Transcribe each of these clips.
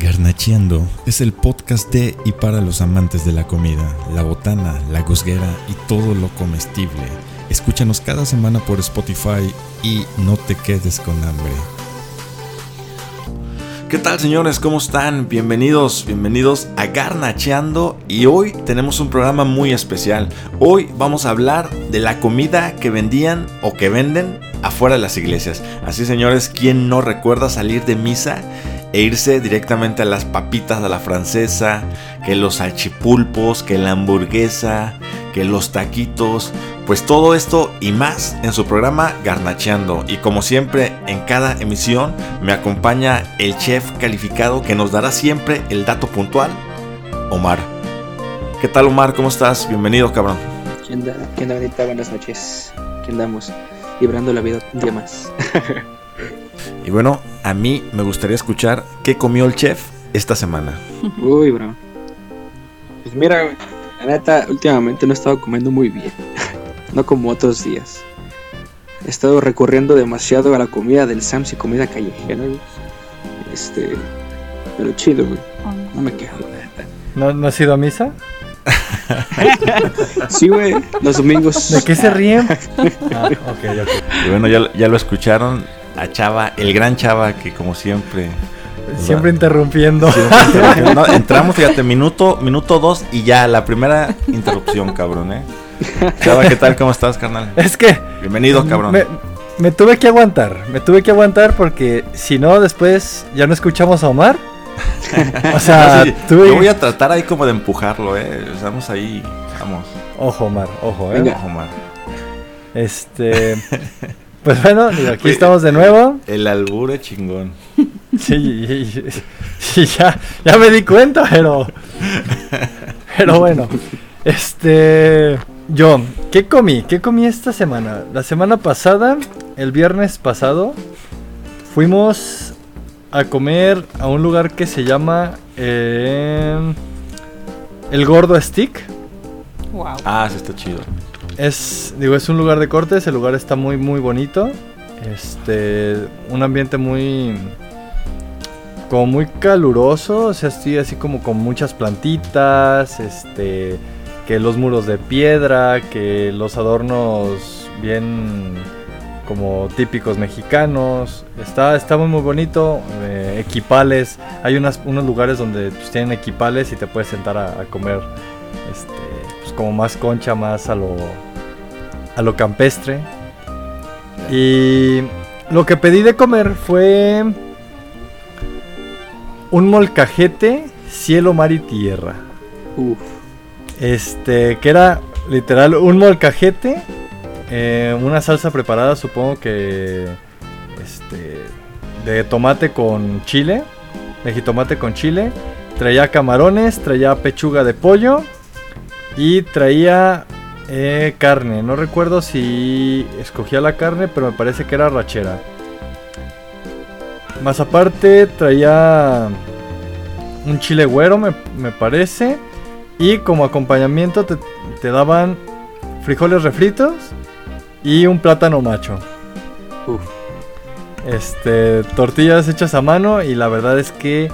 Garnacheando es el podcast de y para los amantes de la comida, la botana, la gusguera y todo lo comestible. Escúchanos cada semana por Spotify y no te quedes con hambre. ¿Qué tal señores? ¿Cómo están? Bienvenidos, bienvenidos a Garnacheando y hoy tenemos un programa muy especial. Hoy vamos a hablar de la comida que vendían o que venden afuera de las iglesias. Así señores, ¿quién no recuerda salir de misa e irse directamente a las papitas de la francesa, que los salchipulpos, que la hamburguesa, que los taquitos? Pues todo esto y más en su programa Garnacheando. Y como siempre, en cada emisión me acompaña el chef calificado que nos dará siempre el dato puntual, Omar. ¿Qué tal Omar? ¿Cómo estás? Bienvenido, cabrón. ¿Qué onda? Buenas noches. ¿Qué andamos? Librando la vida un día más. Y bueno, a mí me gustaría escuchar qué comió el chef esta semana. Uy, bro. Pues mira, güey, la neta, últimamente no he estado comiendo muy bien. No como otros días. He estado recurriendo demasiado a la comida del Sams y comida callejera, güey. Este. Pero chido, güey. No me quejo, la neta. ¿No, ¿No has ido a misa? Sí, güey, los domingos. ¿De qué se ríen? Ah, ok, ok. Y bueno, ya, ya lo escucharon a Chava, el gran Chava que como siempre... Siempre interrumpiendo. siempre- no, entramos, fíjate, minuto, minuto dos y ya, la primera interrupción, cabrón, ¿eh? Chava, ¿qué tal? ¿Cómo estás, carnal? Es que Bienvenido, cabrón. me, me tuve que aguantar. Me tuve que aguantar porque si no, después ya no escuchamos a Omar. O sea, No, sí, tuve- Yo voy a tratar ahí como de empujarlo, ¿eh? Estamos ahí, vamos. Ojo, Omar, ojo, ¿eh? Venga. Ojo, Omar. Este. Pues bueno, digo, aquí estamos de nuevo. El albure chingón. Sí, y- y- y ya, ya me di cuenta, pero. Pero bueno. Este. Yo, ¿qué comí? ¿Qué comí esta semana? La semana pasada, el viernes pasado, fuimos a comer a un lugar que se llama. eh, el Gordo Stick. Wow. Ah, sí está chido. Es, digo, es un lugar de cortes, el lugar está muy, muy bonito. Este, un ambiente muy, como muy caluroso, o sea, estoy así como con muchas plantitas, este, que los muros de piedra, que los adornos bien como típicos mexicanos. Está, está muy, muy bonito. eh, equipales, hay unas, unos lugares donde pues, tienen equipales y te puedes sentar a, comer, este, pues, como más concha, más a lo, a lo campestre. Y lo que pedí de comer fue un molcajete, cielo, mar y tierra. Uf. Este, que era literal un molcajete, eh, una salsa preparada, supongo que este, de tomate con chile, de jitomate con chile. Traía camarones, traía pechuga de pollo y traía eh, carne. No recuerdo si escogía la carne, pero me parece que era rachera. Más aparte traía un chile güero, me, me parece. Y como acompañamiento te, te daban frijoles refritos y un plátano macho. Uf. Este, tortillas hechas a mano y la verdad es que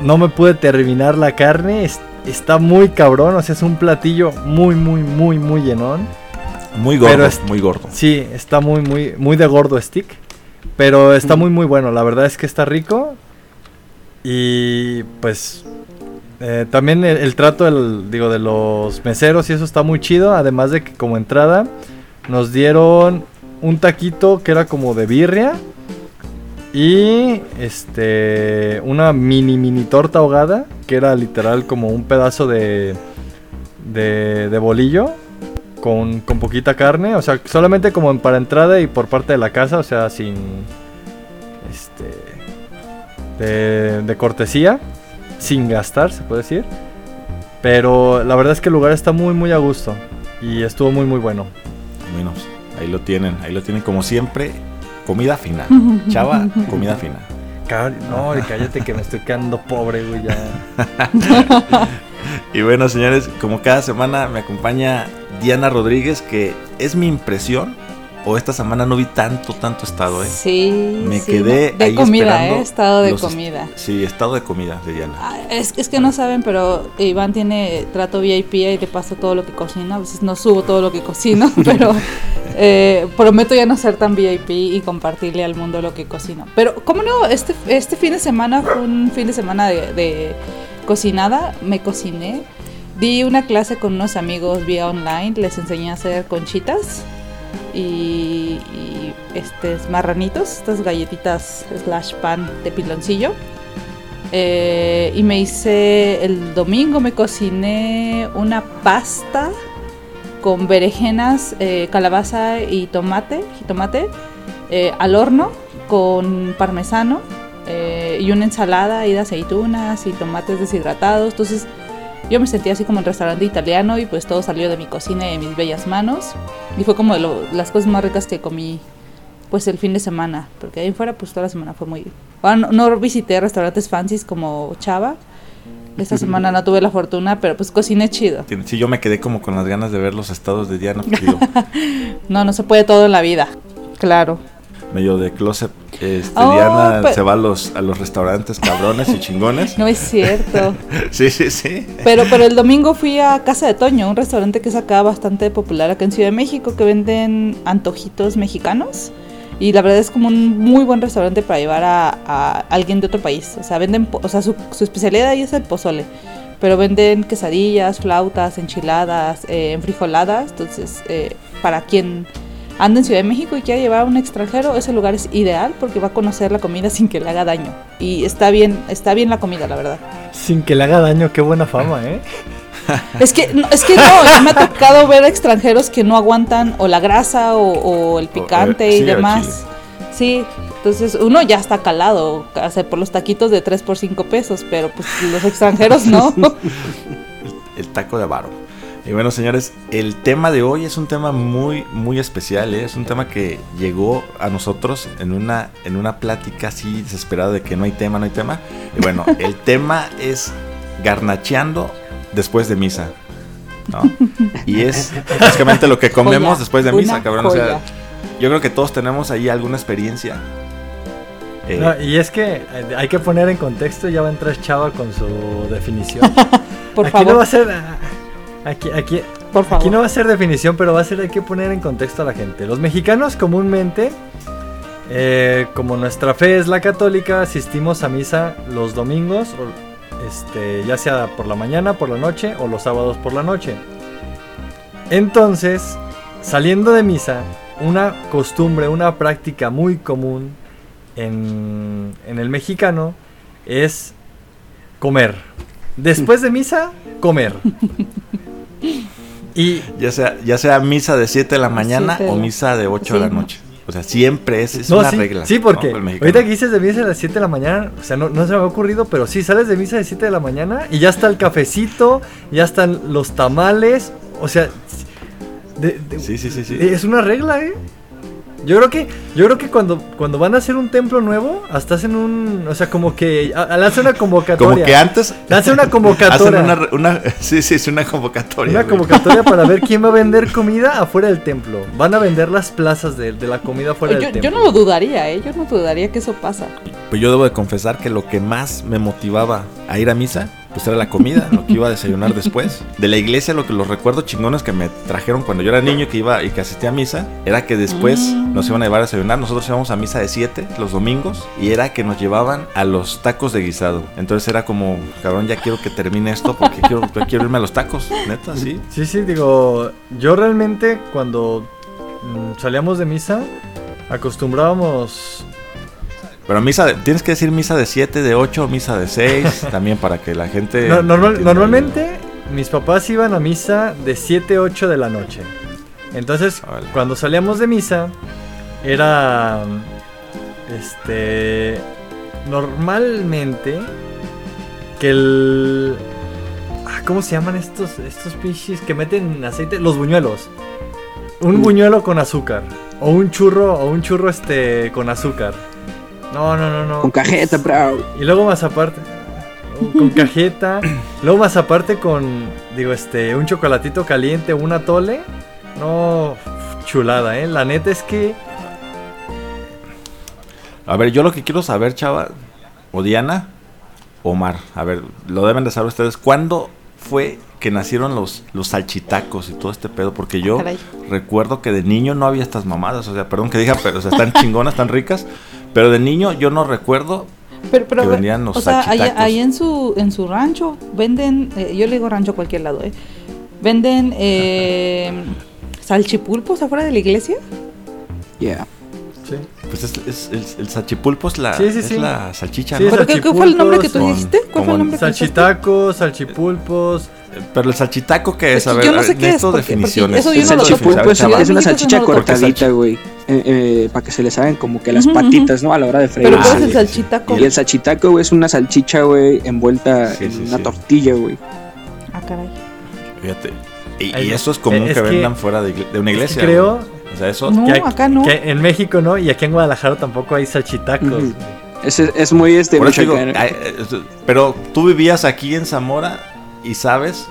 no me pude terminar la carne. Es- está muy cabrón, o sea, es un platillo muy, muy, muy, muy llenón. Muy gordo, Pero es- muy gordo. Sí, está muy, muy, muy de gordo stick. Pero está muy, muy bueno. La verdad es que está rico. Y pues eh, también el, el trato del, digo, de los meseros y eso está muy chido. Además de que como entrada nos dieron un taquito que era como de birria. Y este una mini mini torta ahogada. Que era literal como un pedazo de, de, bolillo con, con poquita carne, o sea, solamente como para entrada y por parte de la casa, o sea, sin este de, de cortesía, sin gastar, se puede decir. Pero la verdad es que el lugar está muy muy a gusto y estuvo muy muy bueno. Bueno, ahí lo tienen, ahí lo tienen como siempre. Comida fina. Chava, comida fina. No, cállate que me estoy quedando pobre, güey, ya. Y bueno, señores, como cada semana me acompaña Diana Rodríguez, que es mi impresión o esta semana no vi tanto, tanto estado, ¿eh? Sí. Me sí, quedé De ahí comida, esperando ¿eh? Estado de est- comida. Sí, estado de comida de Diana. Ah, Es, es que no saben, pero Iván tiene trato VIP y te paso todo lo que cocina. A veces no subo todo lo que cocino, pero eh, prometo ya no ser tan VIP y compartirle al mundo lo que cocino. Pero, ¿cómo no? Este, este fin de semana fue un fin de semana de, cocinada. Me cociné. Di una clase con unos amigos vía online. Les enseñé a hacer conchitas y, y estos marranitos, estas galletitas slash pan de piloncillo. Eh, y me hice el domingo, me cociné una pasta con berenjenas, eh, calabaza y tomate, jitomate, eh, al horno con parmesano eh, y una ensalada y de aceitunas y tomates deshidratados. Entonces yo me sentía así como en restaurante italiano y pues todo salió de mi cocina y de mis bellas manos. Y fue como de lo- las cosas más ricas que comí pues el fin de semana, porque ahí fuera pues toda la semana fue muy... Ahora no, no visité restaurantes fancies como Chava, esta semana no tuve la fortuna, pero pues cociné chido. Sí, yo me quedé como con las ganas de ver los estados de Diana. No, no se puede todo en la vida, claro. medio de closet. Este, Oh, Diana pero- se va a los, a los restaurantes cabrones y chingones. No es cierto. Sí, sí, sí. Pero, pero el domingo fui a Casa de Toño, un restaurante que es acá bastante popular acá en Ciudad de México, que venden antojitos mexicanos. Y la verdad es como un muy buen restaurante para llevar a, a alguien de otro país. O sea, venden, o sea, su, su especialidad ahí es el pozole. Pero venden quesadillas, flautas, enchiladas, eh, enfrijoladas. Entonces, eh, para quien anda en Ciudad de México y quiera llevar a un extranjero, ese lugar es ideal porque va a conocer la comida sin que le haga daño. Y está bien, está bien la comida, la verdad. Sin que le haga daño, qué buena fama, ¿eh? Es que, no, es que no, me ha tocado ver a extranjeros que no aguantan o la grasa o, o el picante eh, y sí, o demás. Sí, entonces uno ya está calado, o sea, por los taquitos de 3 por 5 pesos, pero pues los extranjeros no. El taco de varo. Y bueno, señores, el tema de hoy es un tema muy, muy especial. ¿eh? Es un tema que llegó a nosotros en una, en una plática así desesperada de que no hay tema, no hay tema. Y bueno, el tema es garnacheando después de misa. ¿no? Y es básicamente lo que comemos Joya, después de misa, cabrón. O sea, yo creo que todos tenemos ahí alguna experiencia. Eh, No, y es que eh, hay que poner en contexto, ya va a entrar Chava con su definición. Por aquí favor, no va a ser. ah, Aquí, aquí, por favor. aquí no va a ser definición, pero va a ser hay que poner en contexto a la gente. Los mexicanos comúnmente, eh, como nuestra fe es la católica, asistimos a misa los domingos, o, este, ya sea por la mañana, por la noche o los sábados por la noche. Entonces, saliendo de misa, una costumbre, una práctica muy común en, en el mexicano es comer. Después de misa, comer. Y ya, sea, ya sea misa de 7 de la mañana o misa de 8 de la noche. O sea, siempre es, es no, una sí, regla. Sí, porque ahorita que dices de misa a las 7 de la mañana, o sea, no, no se me ha ocurrido, pero sí, sales de misa de 7 de la mañana y ya está el cafecito, ya están los tamales, o sea, de- de- Sí, sí, sí, sí. es una regla, ¿eh? Yo creo que, yo creo que cuando, cuando van a hacer un templo nuevo, hasta hacen un, o sea, como que hacen una convocatoria. Como que antes Hacen una hacen convocatoria. una, una- sí, sí, es una convocatoria. Una güey. convocatoria para ver quién va a vender comida afuera del templo. Van a vender las plazas de, de la comida afuera yo, del yo templo. no lo dudaría, ¿eh? Yo no dudaría que eso pasa. Pues yo debo de confesar que lo que más me motivaba a ir a misa, pues era la comida, lo que iba a desayunar después. De la iglesia, lo que los recuerdos chingones que me trajeron cuando yo era niño y que iba y que asistía a misa, era que después Mm. nos iban a llevar a desayunar. Nosotros íbamos a misa de 7 los domingos y era que nos llevaban a los tacos de guisado. Entonces era como, cabrón, ya quiero que termine esto porque quiero, quiero irme a los tacos, neta, sí. Sí, sí, digo, yo realmente cuando mm, salíamos de misa acostumbrábamos... Pero misa, de- tienes que decir misa de 7, de 8, misa de 6, también para que la gente... No, normal- entienda. normalmente mis papás iban a misa de 7, 8 de la noche. Entonces, cuando salíamos de misa, era... Este... Normalmente que el... ah, ¿Cómo se llaman estos, estos pinches que meten aceite? Los buñuelos. Un buñuelo con azúcar. O un churro, o un churro este con azúcar. No, no, no, no. Con cajeta, bro. Y luego más aparte, con cajeta, luego más aparte con, digo, este, un chocolatito caliente, un atole. No, chulada, ¿eh? La neta es que A ver, yo lo que quiero saber, chava, o Diana, Omar, a ver, lo deben de saber ustedes, ¿cuándo fue que nacieron los, los salchitacos y todo este pedo? Porque yo Caray. recuerdo que de niño no había estas mamadas, o sea, perdón que diga, pero o sea, están chingonas, están ricas, pero de niño yo no recuerdo Pero, pero, que vendían los o sea, ahí, ahí en su en su rancho venden, eh, yo le digo rancho a cualquier lado, ¿eh? Venden eh, salchipulpos afuera de la iglesia. Yeah. sí. Pues es, es- el, el salchipulpo es la, Sí, sí, es sí. la salchicha, Sí, ¿no? es ¿Pero qué, qué fue el nombre que tú dijiste? ¿Cuál fue el nombre? Salchitacos, salchipulpos. Pero el salchitaco que es, Es a ver, yo no sé qué es, porque- porque definiciones. eso yo El no lo salchipulpo es, es una salchicha Porque cortadita, güey. Eh, eh, para que se les hagan como que las patitas, ¿no? A la hora de freír. Pero Ah, ¿cuál es el salchitaco? Y el salchitaco, güey, es una salchicha, güey, envuelta Sí, en sí, una sí. tortilla, güey. Ah, caray. Fíjate. Y, eso es común es que, que- vendan fuera de, una Es que iglesia. creo güey. O sea, eso. No, que acá no. que en México no, y aquí en Guadalajara tampoco hay salchitacos. Güey. Es, es muy este. Por eso digo, michoacano. ay, eh, pero tú vivías aquí en Zamora y sabes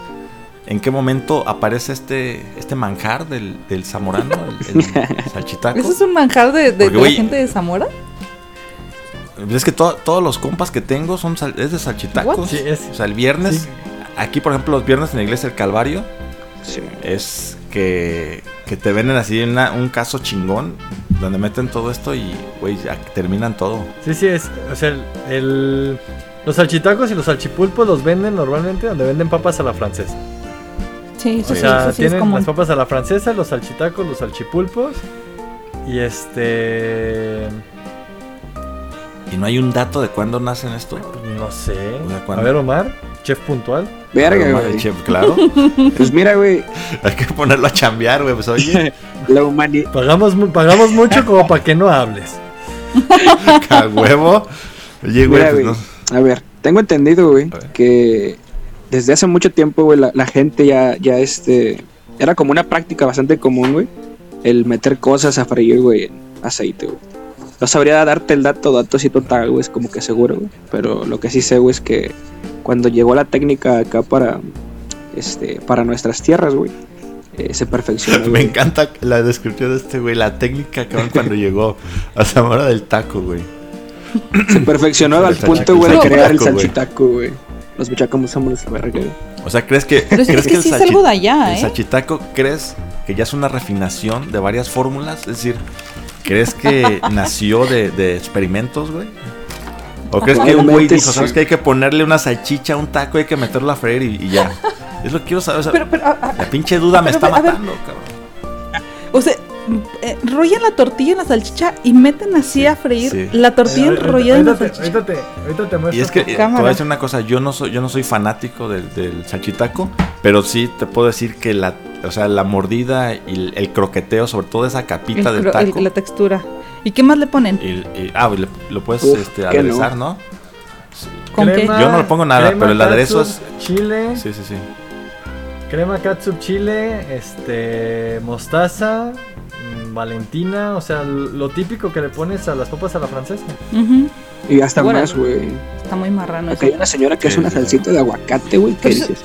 en qué momento aparece este este manjar del, del zamorano, el, el salchitaco. ¿Eso es un manjar de, de- Porque, de la gente de Zamora? Es que to- todos los compas que tengo son sal- es de salchitacos. What? Sí, es- O sea, el viernes, Sí. aquí por ejemplo los viernes en la iglesia del Calvario, Sí. es que, que te venden así una- un caso chingón donde meten todo esto y, güey, ya terminan todo. Sí, sí, es. O sea, el, el- los salchitacos y los salchipulpos los venden normalmente donde venden papas a la francesa. Sí, O sí, sea, sí tienen las papas a la francesa, los salchitacos, los salchipulpos. Y este. Y no hay un dato de cuándo nacen esto. No sé. O sea, A ver, Omar, chef puntual. Verga, güey. chef, claro. Pues mira, güey, hay que ponerlo a chambear, güey. Pues oye, la humanidad. Pagamos, pagamos mucho como para que no hables. a huevo. Oye, güey, Mira, pues güey. no. A ver, tengo entendido, güey, que desde hace mucho tiempo, güey, la, la gente ya, ya este. Era como una práctica bastante común, güey. El meter cosas a freír, güey, en aceite, güey. No sabría darte el dato, dato así total, güey, es como que seguro, güey. Pero lo que sí sé, güey, es que cuando llegó la técnica acá para, este, para nuestras tierras, güey, eh, se perfeccionó. Me encanta la descripción de este, güey. La técnica que cuando llegó a Zamora del taco, güey. Se perfeccionó al punto, güey, de crear el salchitaco, güey. Los bichacamos somos verga, güey. O sea, ¿crees que, Pero ¿crees es que el sí es algo de allá, el ¿eh? salchitaco crees que ya es una refinación de varias fórmulas? Es decir, ¿crees que nació de, de experimentos, güey? ¿O crees que un güey dijo, sí. sabes que hay que ponerle una salchicha a un taco, hay que meterlo a freír y, y ya? Es lo que quiero saber. o sea, Pero, pero, a- a- la pinche duda me está ver, matando, cabrón. o sea, eh, rollan la tortilla en la salchicha y meten así a freír sí. la tortilla Ahorita- enrollada en la ahorita salchicha. ahorita te- ahorita te muestro Y es que eh, te voy a decir una cosa, yo no soy, yo no soy fanático del, del salchitaco, pero sí te puedo decir que la, o sea, la mordida y el, el croqueteo, sobre todo esa capita El del el- taco. la textura. ¿Y qué más le ponen? y- y- ah, le- lo puedes Uf, este, aderezar, ¿no? Sí. ¿Con qué? Crema- Yo no le pongo nada, crema, pero el aderezo catsup, Chile, Sí, sí, sí. crema, catsup, chile, este, mostaza, valentina, o sea, lo típico que le pones a las papas a la francesa. Y hasta Órale. más, güey. Está muy marrano Acá hay eso. una señora que Sí, hace una salsita de aguacate, güey. ¿Qué Pero dices?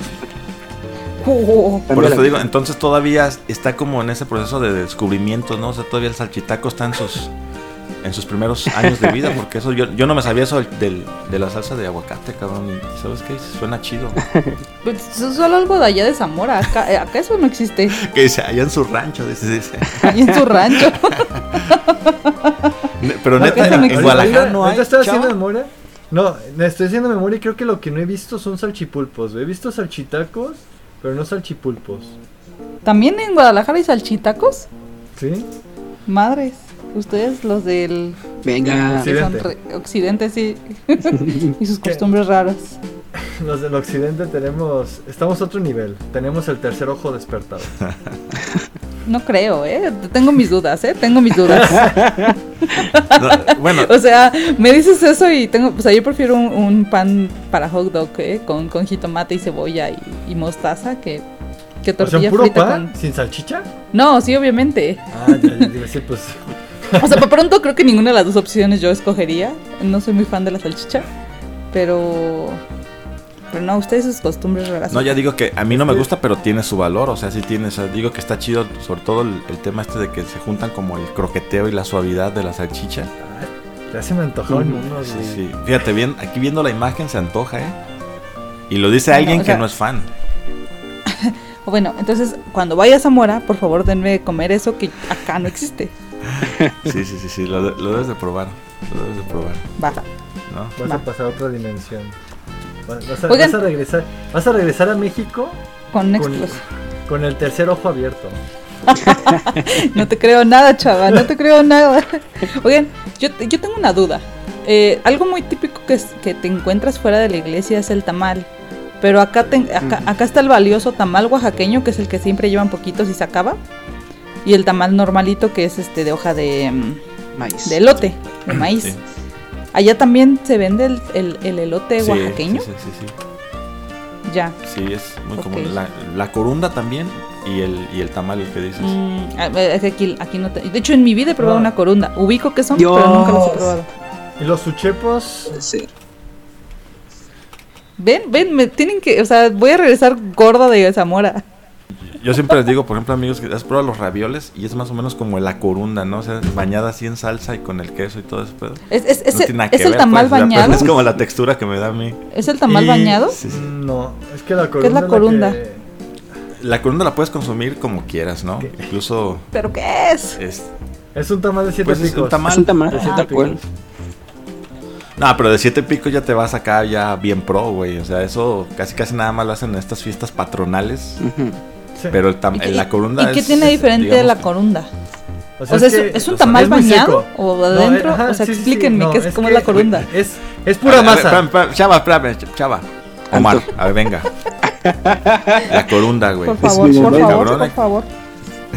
Oh, Por eso Ándale. te digo, entonces todavía está como en ese proceso de descubrimiento, ¿no? O sea, todavía el salchitaco está en sus en sus primeros años de vida, porque eso yo, yo no me sabía eso del, de la salsa de aguacate, cabrón. Y ¿sabes qué? Suena chido. pues, eso es solo algo de allá de Zamora. Acá, eh, acá eso no existe. que dice, allá en su rancho, dice, dice. Ahí en su rancho. Pero No, neta, no en. Guadalajara no hay. Ahorita estoy haciendo memoria. No, me estoy haciendo memoria y creo que lo que no he visto son salchipulpos. He visto salchitacos, pero no salchipulpos. También en Guadalajara hay salchitacos. ¿Sí? Madres. Ustedes, los del Venga. Occidente. occidente, sí. y sus ¿Qué? costumbres raras. Los del occidente tenemos. Estamos a otro nivel. Tenemos el tercer ojo despertado. No creo, ¿eh? Tengo mis dudas, ¿eh? Tengo mis dudas. No, bueno, O sea, me dices eso y tengo, o sea, yo prefiero un, un pan para hot dog, ¿eh? Con, con jitomate y cebolla y, y mostaza que, que O sea, tortilla un puro frita pan, con... sin salchicha. No, sí, obviamente. Ah, ya, ya, sí, pues. O sea, por pronto creo que ninguna de las dos opciones yo escogería. No soy muy fan de la salchicha, pero... Pero no, ustedes sus costumbres raras. No, ya digo que a mí no me gusta, pero tiene su valor. O sea, sí tiene. O sea, digo que está chido, sobre todo el, el tema este de que se juntan como el croqueteo y la suavidad de la salchicha. Ya se me antojaron Ujú, unos, Sí, sí. Fíjate bien, aquí viendo la imagen se antoja, ¿eh? Y lo dice Bueno, alguien o sea- que no es fan. Bueno, entonces cuando vaya a Zamora, por favor denme de comer eso que acá no existe. Sí, sí, sí, sí. Lo, de- lo debes de probar. Lo debes de probar, Baja. ¿no? Vas a pasar a otra dimensión. Vas vas a, Oigan. vas a regresar, vas a regresar a México Con con, explos. con el tercer ojo abierto. No te creo nada, chava, no te creo nada. Oigan, yo, yo tengo una duda. Eh, algo muy típico que, es- que te encuentras fuera de la iglesia es el tamal. Pero acá, te- acá, acá está el valioso tamal oaxaqueño, que es el que siempre llevan poquitos y se acaba. Y el tamal normalito, que es este de hoja de, mm, Maíz. de elote, de maíz. Sí. Allá también se vende el, el- el elote Sí, oaxaqueño. Sí, sí, sí. sí. Ya. Sí, es muy común. La, la corunda también y el, y el tamal el que dices. Mm, que aquí, aquí no te- De hecho, en mi vida he probado No. una corunda. Ubico que son, Dios. pero nunca los he probado. Y los suchepos, ser. Ven, ven, me tienen que, o sea, voy a regresar gorda de Zamora. Yo siempre les digo, por ejemplo, amigos, que has probado los ravioles y es más o menos como la corunda, ¿no? O sea, bañada así en salsa y con el queso y todo eso. Pero Es, es, es, no tiene nada es que el ver, tamal pues, pero bañado. Es como la textura que me da a mí. ¿Es el tamal Y- bañado? Sí, sí. no, es que la corunda. ¿Qué es la corunda? que- La corunda la puedes consumir como quieras, ¿no? ¿Qué? Incluso ¿Pero qué es? es... es un tamal de siete Pues es picos. un tamal. Es un tamal, De siete cual. picos. No, pero de siete picos ya te vas acá ya bien pro, güey. O sea, eso casi casi nada más lo hacen en estas fiestas patronales. Ujú. Sí. Pero el tam- ¿Y la corunda ¿y qué es, tiene diferente de la corunda? O O sea, ¿es, que- es un tamal es bañado? ¿O No, adentro? ajá, o sea, sí, explíquenme no, qué es, es cómo que- es la corunda. Es, es A pura ver, a ver, masa. espérame, Chava, espérame, Chava. Omar, a ver, venga. La corunda, güey. Por favor, por favor, Cabrón, por favor.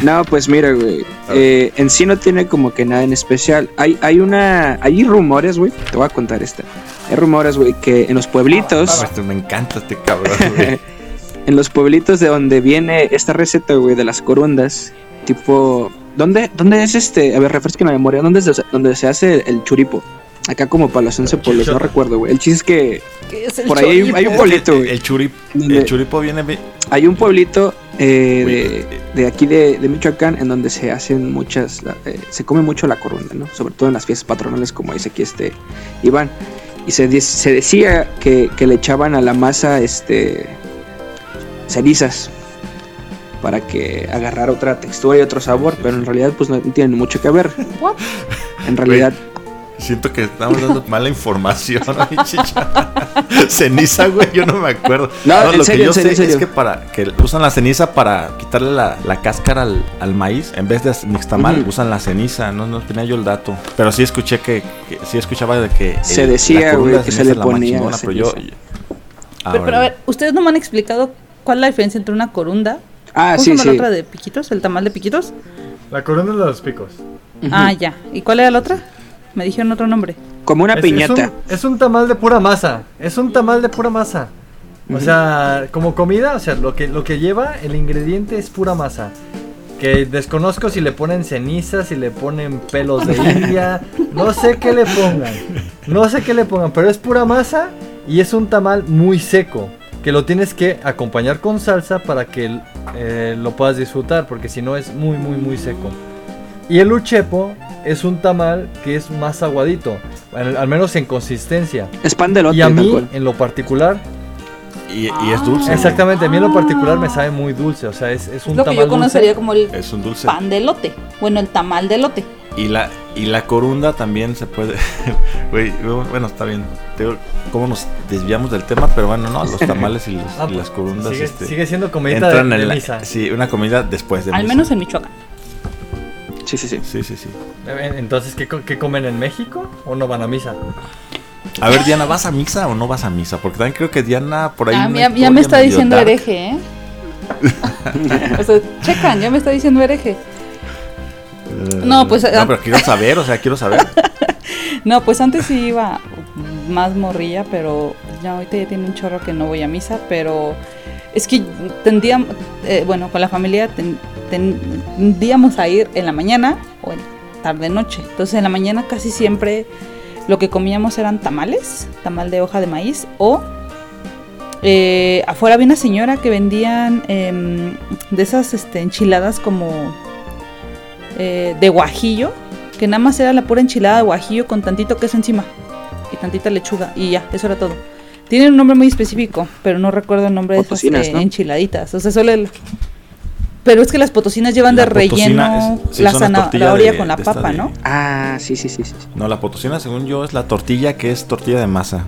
No, pues mira, güey. eh, en sí no tiene como que nada en especial. Hay, hay una. Hay rumores, güey. Te voy a contar esta. Hay rumores, güey, que en los pueblitos. Este, me encanta este cabrón, güey. En los pueblitos de donde viene esta receta, güey, de las corundas. Tipo. ¿Dónde, dónde es este? A ver, refresquen la memoria. ¿Dónde es donde se hace el churipo? Acá como para los once pueblos, no recuerdo, güey. El chiste es que ¿Qué es el por ahí hay, un pueblito, güey. El, churip, Donde- el churipo viene... Hay un pueblito eh, de, de aquí de, de Michoacán en donde se hacen muchas, eh, se come mucho la corunda, ¿no? Sobre todo en las fiestas patronales como dice aquí este Iván. Y se, de- se decía que, que le echaban a la masa este cenizas para que agarrara otra textura y otro sabor, pero en realidad pues no tienen mucho que ver. What? En realidad Siento que estamos dando mala información. Ceniza, güey, yo no me acuerdo. No, en lo serio, que yo en serio, sé serio. es que para que usan la ceniza para quitarle la, la cáscara al, al maíz, en vez de nixtamal, Ujú. usan la ceniza, no, no tenía yo el dato. Pero sí escuché que, que- sí escuchaba de que Se el- decía, güey, de que se le la ponía pero yo. Ah, Pero, pero a ver, ustedes no me han explicado cuál es la diferencia entre una corunda. Ah, ¿Cómo sí, se llama sí. la otra de piquitos? ¿El tamal de piquitos? La corona de los picos. Ah, ya. ¿Y cuál era la otra? Me dijeron otro nombre. Como una Es- piñata. Es un, es un tamal de pura masa. Es un tamal de pura masa. O sea, como comida, o sea, lo que, lo que lleva, el ingrediente es pura masa. Que desconozco si le ponen cenizas, si le ponen pelos de India. No sé qué le pongan. No sé qué le pongan, pero es pura masa y es un tamal muy seco. Que lo tienes que acompañar con salsa para que eh, lo puedas disfrutar, porque si no es muy, muy, muy seco. Y el uchepo es un tamal que es más aguadito, al, al menos en consistencia. Es pan de lote, Y a mí, cual. en lo particular, Y, y es dulce. exactamente, a mí en lo particular me sabe muy dulce. O sea, es, es un lo que tamal yo conocería dulce. como el Es un dulce. pan de lote. Bueno, el tamal de lote. Y la, y la corunda también se puede. Güey, bueno, está bien. Te digo, ¿Cómo nos desviamos del tema? Pero bueno, no, los tamales y, los- Ah, y las corundas Sigue, este, sigue siendo comidita de, entran de en la. misa. Sí, una comida después de Al misa. menos en Michoacán. Sí, sí, sí. Sí, sí, sí. Eh, Entonces, ¿qué, co- qué comen en México o no van a misa? A ver, Diana, ¿vas a misa o no vas a misa? Porque también creo que Diana por ahí. Ah, ya, me está diciendo dark. hereje, ¿eh? o sea, checan, ya me está diciendo hereje. Eh, No, pues, No, ah. pero quiero saber, o sea, quiero saber. No, pues antes sí iba más morrilla, pero ya ahorita ya tiene un chorro que no voy a misa, pero es que tendríamos, eh, bueno, con la familia ten- ten- tendíamos a ir en la mañana o en tarde noche. Entonces en la mañana casi siempre lo que comíamos eran tamales, tamal de hoja de maíz o eh, afuera había una señora que vendían em, de esas este, enchiladas como eh, de guajillo, que nada más era la pura enchilada de guajillo con tantito queso encima y tantita lechuga y ya, eso era todo. Tiene un nombre muy específico, pero no recuerdo el nombre de esas eh, ¿no? enchiladitas. O sea, solo el... Pero es que las potosinas llevan La de relleno es- sí, la zanahoria de- con la papa, de- ¿no? Ah, sí, sí, sí, sí. sí. No, la potosina, según yo, es la tortilla que es tortilla de masa.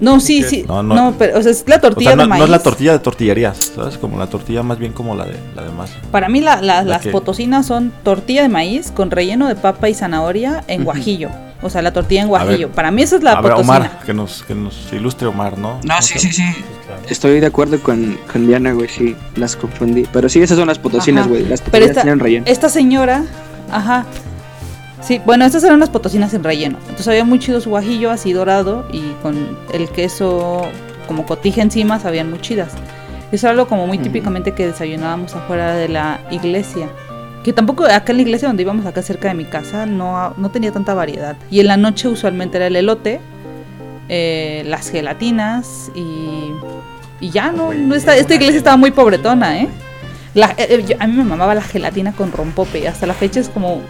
No, sí, sí. No, No, no. pero o sea, es la O tortilla sea, no, de maíz. no es la tortilla de tortillerías, ¿sabes? Como la tortilla más bien como la de, la de masa. Para mí la- la- La las que- potosinas son tortilla de maíz con relleno de papa y zanahoria en guajillo. O sea, la tortilla en ver. guajillo. Para mí esa es la A ver, potosina. Omar, que nos, que nos ilustre Omar, ¿no? No, sí, sí, sí. claro. Estoy de acuerdo con, con Diana, güey, sí, las confundí. Pero sí, esas son las potosinas, güey. Las Pero potosinas esta, tienen relleno. esta señora, ajá. Sí, bueno, estas eran unas potosinas en relleno. Entonces había muy chido su guajillo así dorado y con el queso como cotija encima sabían muy chidas. Eso era algo como muy típicamente que desayunábamos afuera de la iglesia. Que tampoco acá en la iglesia donde íbamos acá cerca de mi casa no, no tenía tanta variedad. Y en la noche usualmente era el elote, eh, las gelatinas y, y ya no, no está, esta iglesia estaba muy pobretona, ¿eh? La- eh, eh, yo- a mí me mamaba la gelatina con rompope hasta la fecha es como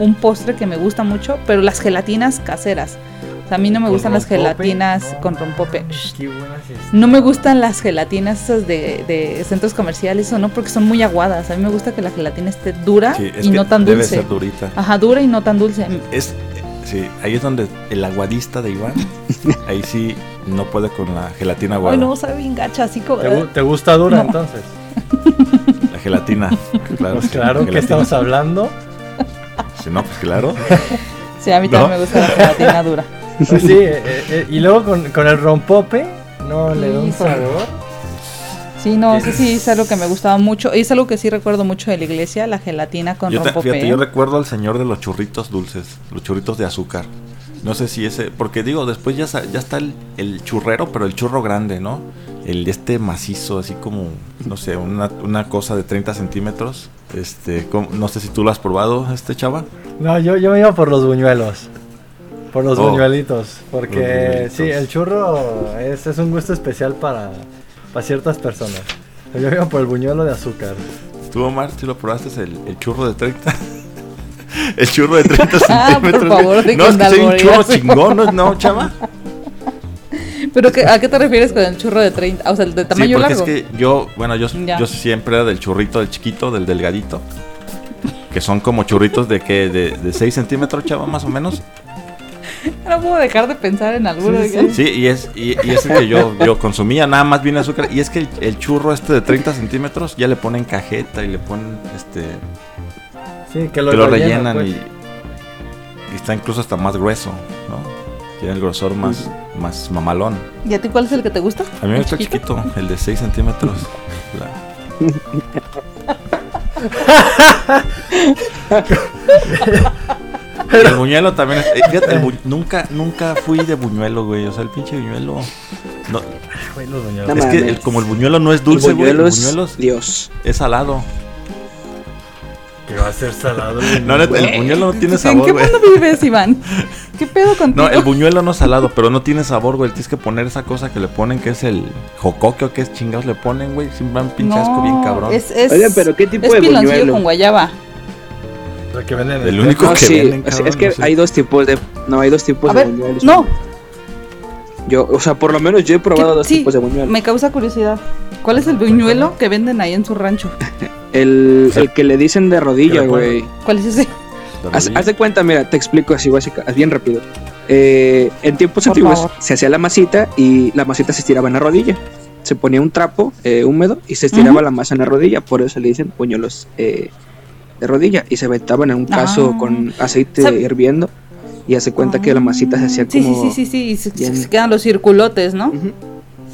un postre que me gusta mucho, pero las gelatinas caseras. O sea, a mí no me ¿Con gustan las gelatinas No con rompope. Qué buenas No me gustan las gelatinas esas de, de centros comerciales o no, porque son muy aguadas. A mí me gusta que la gelatina esté dura Sí, es y que no tan debe dulce. ser durita. Ajá, dura y no tan dulce. Es, eh, sí, ahí es donde el aguadista de Iván, ahí sí no puede con la gelatina aguada. Ay, no, sabe bien gacha, así como... ¿Te, te gusta dura No. entonces? La gelatina, claro. Pues claro, que gelatina. estamos hablando. Sí, no, pues claro. Sí, a mí ¿No? también me gusta la gelatina dura. Pues sí, eh, eh, y luego con, con el rompope, no, le da un sabor. Sí, no, sí, sí, es algo que me gustaba mucho. Y es algo que sí recuerdo mucho de la iglesia, la gelatina con Yo, te- rompope. fíjate, yo ¿eh? recuerdo al señor de los churritos dulces, los churritos de azúcar. No sé si ese, porque digo, después ya, ya está el, el churrero, pero el churro grande, ¿no? El este macizo, así como, no sé, una, una cosa de 30 centímetros. Este, no sé si tú lo has probado, este chava. No, yo, yo me iba por los buñuelos. Por los Oh. buñuelitos. Porque Los buñuelitos. sí, el churro es, es un gusto especial para, para ciertas personas. Yo me iba por el buñuelo de azúcar. ¿Tú, Omar, si lo probaste el, el churro de 30? el churro de 30 Ah, por centímetros. favor, no, es que soy un churro chingón, ¿no, no chava? ¿Pero qué- a qué te refieres con el churro de 30? O sea, el de Sí, tamaño porque largo. es que yo, bueno, yo, Ya. yo siempre era del churrito, del chiquito, del delgadito. Que son como churritos de que de, de 6 centímetros, chava, más o menos. No puedo dejar de pensar en alguno. Sí, de- Sí, y es, y, y es el que yo, yo consumía, nada más viene azúcar. Y es que el, el churro este de 30 centímetros ya le ponen cajeta y le ponen, este, Sí, que lo, que lo rellenan, rellenan pues. y, y está incluso hasta más grueso. Tiene el grosor más, más mamalón. ¿Y a ti cuál es el que te gusta? A mí me ¿El gusta chiquito, el de 6 centímetros. La- el buñuelo también es, eh, fíjate, el bu- nunca, nunca fui de buñuelo, güey. O sea, el pinche buñuelo. No. No es que el- como el buñuelo no es El dulce, güey. El buñuelo es buñuelo es- Dios. es salado. Que va a ser salado. el No, buñuelo. el buñuelo no tiene ¿En sabor, qué güey. mundo vives, Iván? ¿Qué pedo contigo? No, el buñuelo no es salado, pero no tiene sabor, güey. Tienes que poner esa cosa que le ponen, que es el jocoque o que es chingados le ponen, güey. Siempre un pinche asco bien cabrón. Es, es, Oye, pero ¿qué tipo es de piloncillo buñuelo? con guayaba. Lo que venden en El el único No, que sí, venden, cabrón, es que no sé. hay dos tipos de. No, hay dos tipos A de ver, buñuelos. no, Yo, o sea, por lo menos yo he probado ¿Qué- dos sí, tipos de buñuelos. me causa curiosidad. ¿Cuál es el buñuelo que venden ahí en su rancho? El, el que le dicen de rodilla, güey. ¿Cuál es ese? Haz, haz de cuenta, mira, te explico así básica, bien rápido. Eh, en tiempos Por antiguos favor. se hacía la masita y la masita se estiraba en la rodilla. Se ponía un trapo eh, húmedo y se estiraba Ujú. la masa en la rodilla, por eso le dicen buñuelos eh, de rodilla. Y se ventaban en un caso Ah. con aceite Sab- hirviendo y hace cuenta que la masita se hacía como... sí, sí, sí, sí, y se, bien. se quedan los circulotes, ¿no? Ujú.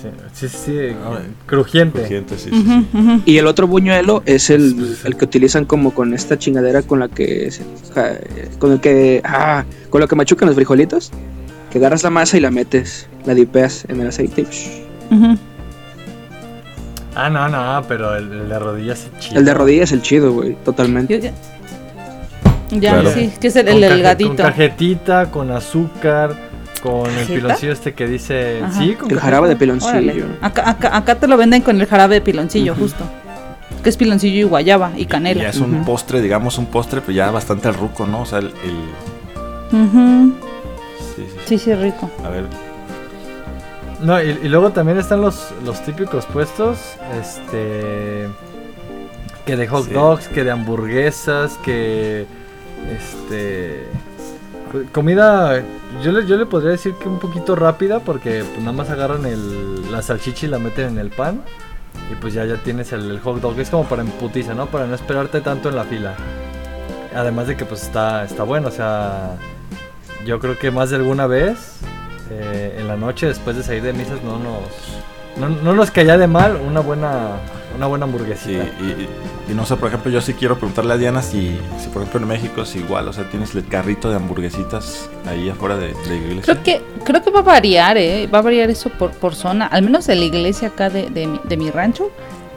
Sí, sí, sí, Ah, crujiente. Crujiente, sí, sí, Ujú, sí. ujú. Y el otro buñuelo es el, el que utilizan como con esta chingadera con la que con el que ah, con lo que machucan los frijolitos, que agarras la masa y la metes, la dipeas en el aceite. Ah, no, no, pero el, el de rodillas es chido. El de rodilla es el chido, güey, totalmente. Yo ya, ya, Claro. sí, que es el, Con el caje- delgadito. Con cajetita, con azúcar, con el piloncillo este que dice. Ajá. Sí, con El jarabe de piloncillo. Acá, acá, acá te lo venden con el jarabe de piloncillo, justo. Que es piloncillo y guayaba y canela. Ya es un postre, digamos, un postre, pero ya bastante ruco, ¿no? O sea, el. el- sí, sí, sí. Sí, sí, rico. A ver, No, y, y luego también están los, los típicos puestos. Este. Que de hot Sí. dogs, que de hamburguesas, que. Este. Co- Comida, yo le, yo le podría decir que un poquito rápida porque pues, nada más agarran el, la salchicha y la meten en el pan y pues ya, ya tienes el, el hot dog. Es como para emputiza, ¿no? Para no esperarte tanto en la fila. Además de que pues está, está bueno, o sea, yo creo que más de alguna vez eh, en la noche después de salir de misas no nos, no, no nos caía de mal una buena, una buena sí, hamburguesita. y, y- y no sé, por ejemplo, yo sí quiero preguntarle a Diana si, si por ejemplo, en México es igual, o sea, tienes el carrito de hamburguesitas ahí afuera de, de la iglesia. Creo que, creo que va a variar, ¿eh? Va a variar eso por, por zona. Al menos en la iglesia acá de, de, mi, de mi rancho.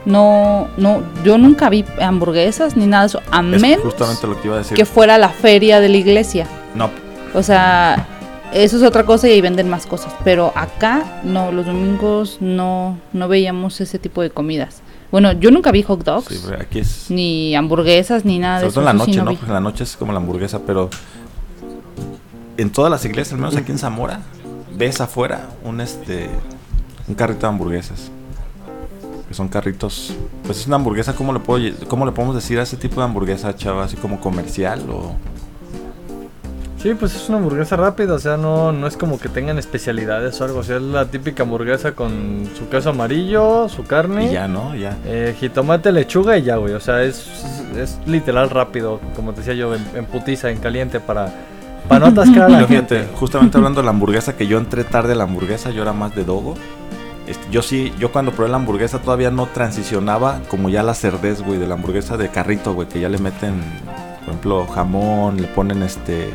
No, no, yo nunca vi hamburguesas ni nada de eso. A Es menos justamente lo que iba a decir. que fuera la feria de la iglesia. No, O sea, eso es otra cosa y ahí venden más cosas. Pero acá, no, los domingos no, no veíamos ese tipo de comidas. Bueno, yo nunca vi hot dogs, sí, aquí es. ni hamburguesas, ni nada de Sobre eso. todo en la sí noche, no. Porque en la noche es como la hamburguesa, pero en todas las iglesias, al menos aquí en Zamora, ves afuera un este un carrito de hamburguesas. Que son carritos. Pues es una hamburguesa, ¿cómo le puedo cómo le podemos decir a ese tipo de hamburguesa, chava? Así como comercial o Sí, pues es una hamburguesa rápida, o sea, no, no es como que tengan especialidades o algo, o sea, es la típica hamburguesa con su queso amarillo, su carne, y ya, ¿no? Ya. eh, jitomate, lechuga y ya, güey, o sea, es, es literal rápido, como te decía yo, en, en putiza, en caliente, para, para no atascar a la Pero gente. fíjate, justamente hablando de la hamburguesa, que yo entré tarde a la hamburguesa, yo era más de dogo. Este, yo sí, yo cuando probé la hamburguesa todavía no transicionaba como ya la cerdez, güey, de la hamburguesa de carrito, güey, que ya le meten, por ejemplo, jamón, le ponen este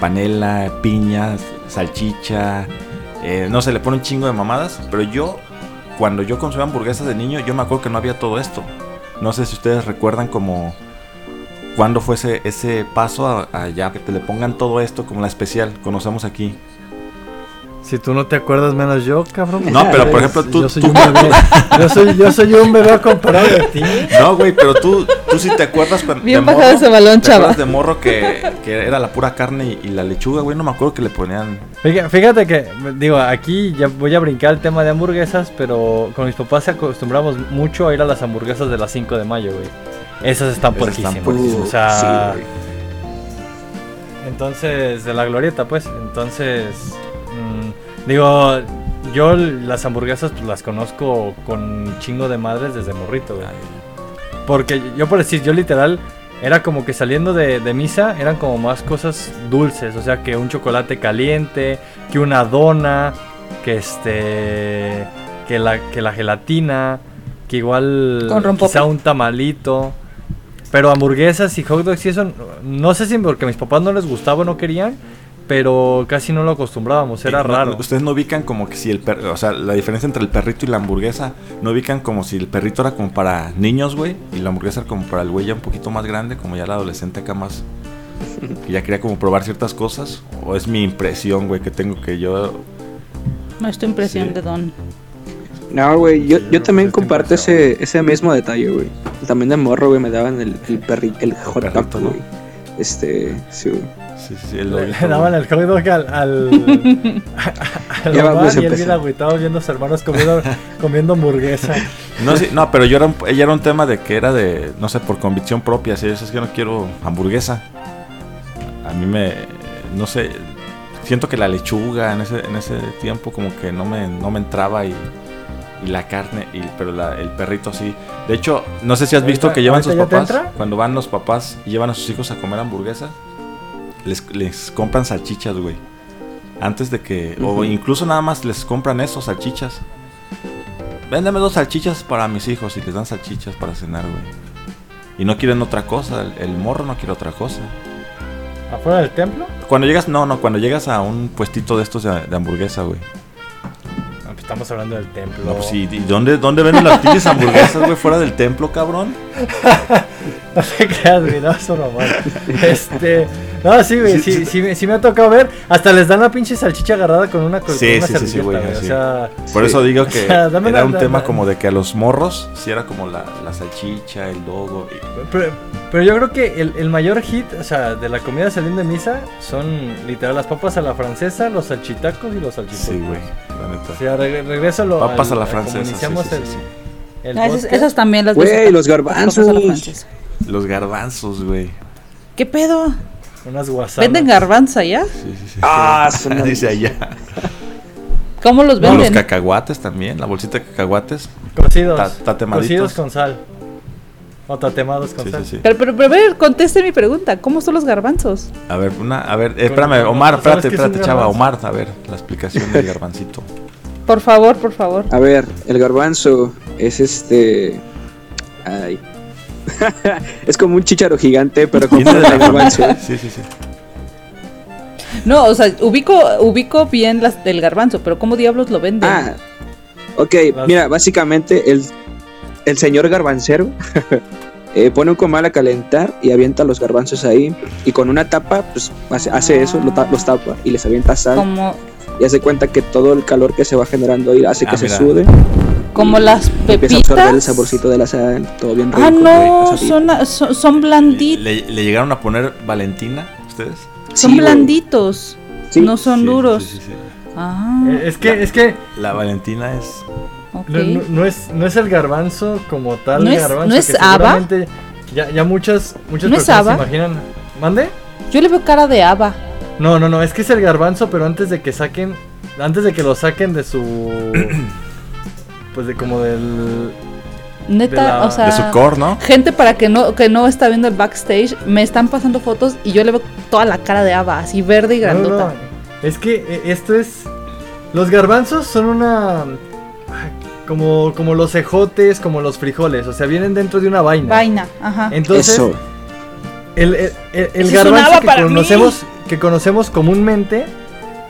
panela, piñas, salchicha, eh, no sé, le ponen un chingo de mamadas, pero yo, cuando yo consumía hamburguesas de niño, yo me acuerdo que no había todo esto. No sé si ustedes recuerdan como cuándo fue ese, ese paso a, a ya que te le pongan todo esto como la especial, conocemos aquí. Si tú no te acuerdas menos yo, cabrón. No, pero, por ejemplo, tú- Yo soy tú- un bebé. Yo soy, yo soy un bebé comparado de ti. No, güey, pero tú, tú sí te acuerdas. Bien de bajado morro, ese balón, ¿te chava. acuerdas de morro que, que era la pura carne y, y la lechuga, güey? No me acuerdo que le ponían. Fíjate, que, digo, aquí ya voy a brincar el tema de hamburguesas, pero con mis papás se acostumbramos mucho a ir a las hamburguesas de las 5 de mayo, güey. Esas están puerquísimas. puerquísimas. O sea, sí, güey. entonces, de la glorieta, pues. Entonces, digo, yo las hamburguesas pues las conozco con un chingo de madres desde morrito, güey. Porque yo por decir, yo literal era como que saliendo de, de misa eran como más cosas dulces, o sea que un chocolate caliente, que una dona, que este, que la, que la gelatina, que igual Con quizá un tamalito. Pero hamburguesas y hot dogs y eso, no sé si porque a mis papás no les gustaba o no querían, pero casi no lo acostumbrábamos, era no- raro. Ustedes no ubican como que si el perro. O sea, la diferencia entre el perrito y la hamburguesa. No ubican como si el perrito era como para niños, güey. Y la hamburguesa era como para el güey ya un poquito más grande, como ya el adolescente acá más. Que ya quería como probar ciertas cosas. O es mi impresión, güey, que tengo que yo. No, es tu impresión Sí. de Don. No, güey, yo, yo yo también comparto ese, ese mismo detalle, güey. También de morro, güey, me daban el, el, perri, el hot dog, perrito, ¿no? güey. Este, sí, güey. Sí, sí, sí, el Le, daban el hot dog al, al, al y él bien agüitado viendo a sus hermanos comiendo, comiendo hamburguesa. No, sí, no, pero yo era un, ella era un tema de que era de, no sé, por convicción propia. Si es que yo no quiero hamburguesa. A mí me, no sé, siento que la lechuga en ese, en ese tiempo como que no me, no me entraba y, y la carne, y, pero la- el perrito sí. De hecho, no sé si has visto que llevan sus papás, entra. cuando van los papás y llevan a sus hijos a comer hamburguesa, les, les compran salchichas, güey. Antes de que, o incluso nada más les compran eso, salchichas. Véndeme dos salchichas para mis hijos y les dan salchichas para cenar, güey. Y no quieren otra cosa, el, el morro no quiere otra cosa. ¿Afuera del templo? Cuando llegas, no, no, cuando llegas a un puestito de estos de, de hamburguesa, güey. Estamos hablando del templo. No, pues sí, ¿y dónde, dónde venden las pinches hamburguesas, güey? Fuera del templo, cabrón. no te creas, güey, no, eso no. Este. No, sí, güey, sí, sí, me- sí me ha tocado ver. Hasta les dan la pinche salchicha agarrada con una, con Sí, una sí, sí, sí, güey. O sí. sea, Por eso digo que O sea, dame era la- un la- tema la- como de que a los morros, sí era como la, la salchicha, el dogo. y- pero, pero yo creo que el, el mayor hit, o sea, de la comida saliendo de misa son literal las papas a la francesa, los salchitacos y los salchipulpos. Sí, güey, la neta. O sea, reg- regreso a lo, Papas al- a la francesa. sí, iniciamos sí, sí, el, el Ah, esas, podcast. esas también las Güey, los garbanzos. Los garbanzos, güey. ¿Qué pedo? Unas guasanas. ¿Venden garbanza ya? Sí, sí, sí. Ah, son Dice allá. ¿Cómo los No, los venden? cacahuates también, la bolsita de cacahuates. Cocidos. Ta- tatemaditos. Cocidos con sal. O tatemados con Sí, sal. sí, sí. pero, pero, pero, a ver, conteste mi pregunta. ¿Cómo son los garbanzos? A ver, una, a ver, eh, espérame, Omar, ¿sabes espérate, espérate, chava? Omar, a ver, la explicación del garbancito. Por favor, por favor. A ver, el garbanzo es este. Ay. es como un chícharo gigante, pero con forma de garbanzo. Sí, sí, sí. No, o sea, ubico, ubico bien las del garbanzo, pero ¿cómo diablos lo venden? Ah, ok, Las- mira, básicamente el, el señor garbancero eh, pone un comal a calentar y avienta los garbanzos ahí. Y con una tapa, pues hace, hace eso, lo ta- los tapa y les avienta sal. como, Y hace cuenta que todo el calor que se va generando ahí hace que Ah, se mira. sude. como las y Empieza a absorber el pepitas. saborcito de la sal, todo bien rico. Ah, no, son, son, son blanditos. ¿Le, le llegaron a poner Valentina ustedes? Son Sí, blanditos. Sí. No son Sí, duros. sí, sí, sí. Ah, Eh, Es que, es que La Valentina es. ok. no, no- no es, no es el garbanzo como tal ¿No es- garbanzo. no es que haba? seguramente Ya, ya muchas, muchas ¿No es personas se haba? imaginan. ¿Mande? Yo le veo cara de haba. No, no, no, es que es el garbanzo, pero antes de que saquen, antes de que lo saquen de su, pues de como del, Neta, De la- o sea. de su core, ¿no? Gente para que no, que no está viendo el backstage, me están pasando fotos y yo le veo toda la cara de haba, así verde y No, no, grandota. no, Es que eh, esto es, los garbanzos son una, como, como los ejotes, como los frijoles, o sea, vienen dentro de una vaina. Vaina, ajá. Entonces, Eso. el, el- garbanzo que mí. Que conocemos comúnmente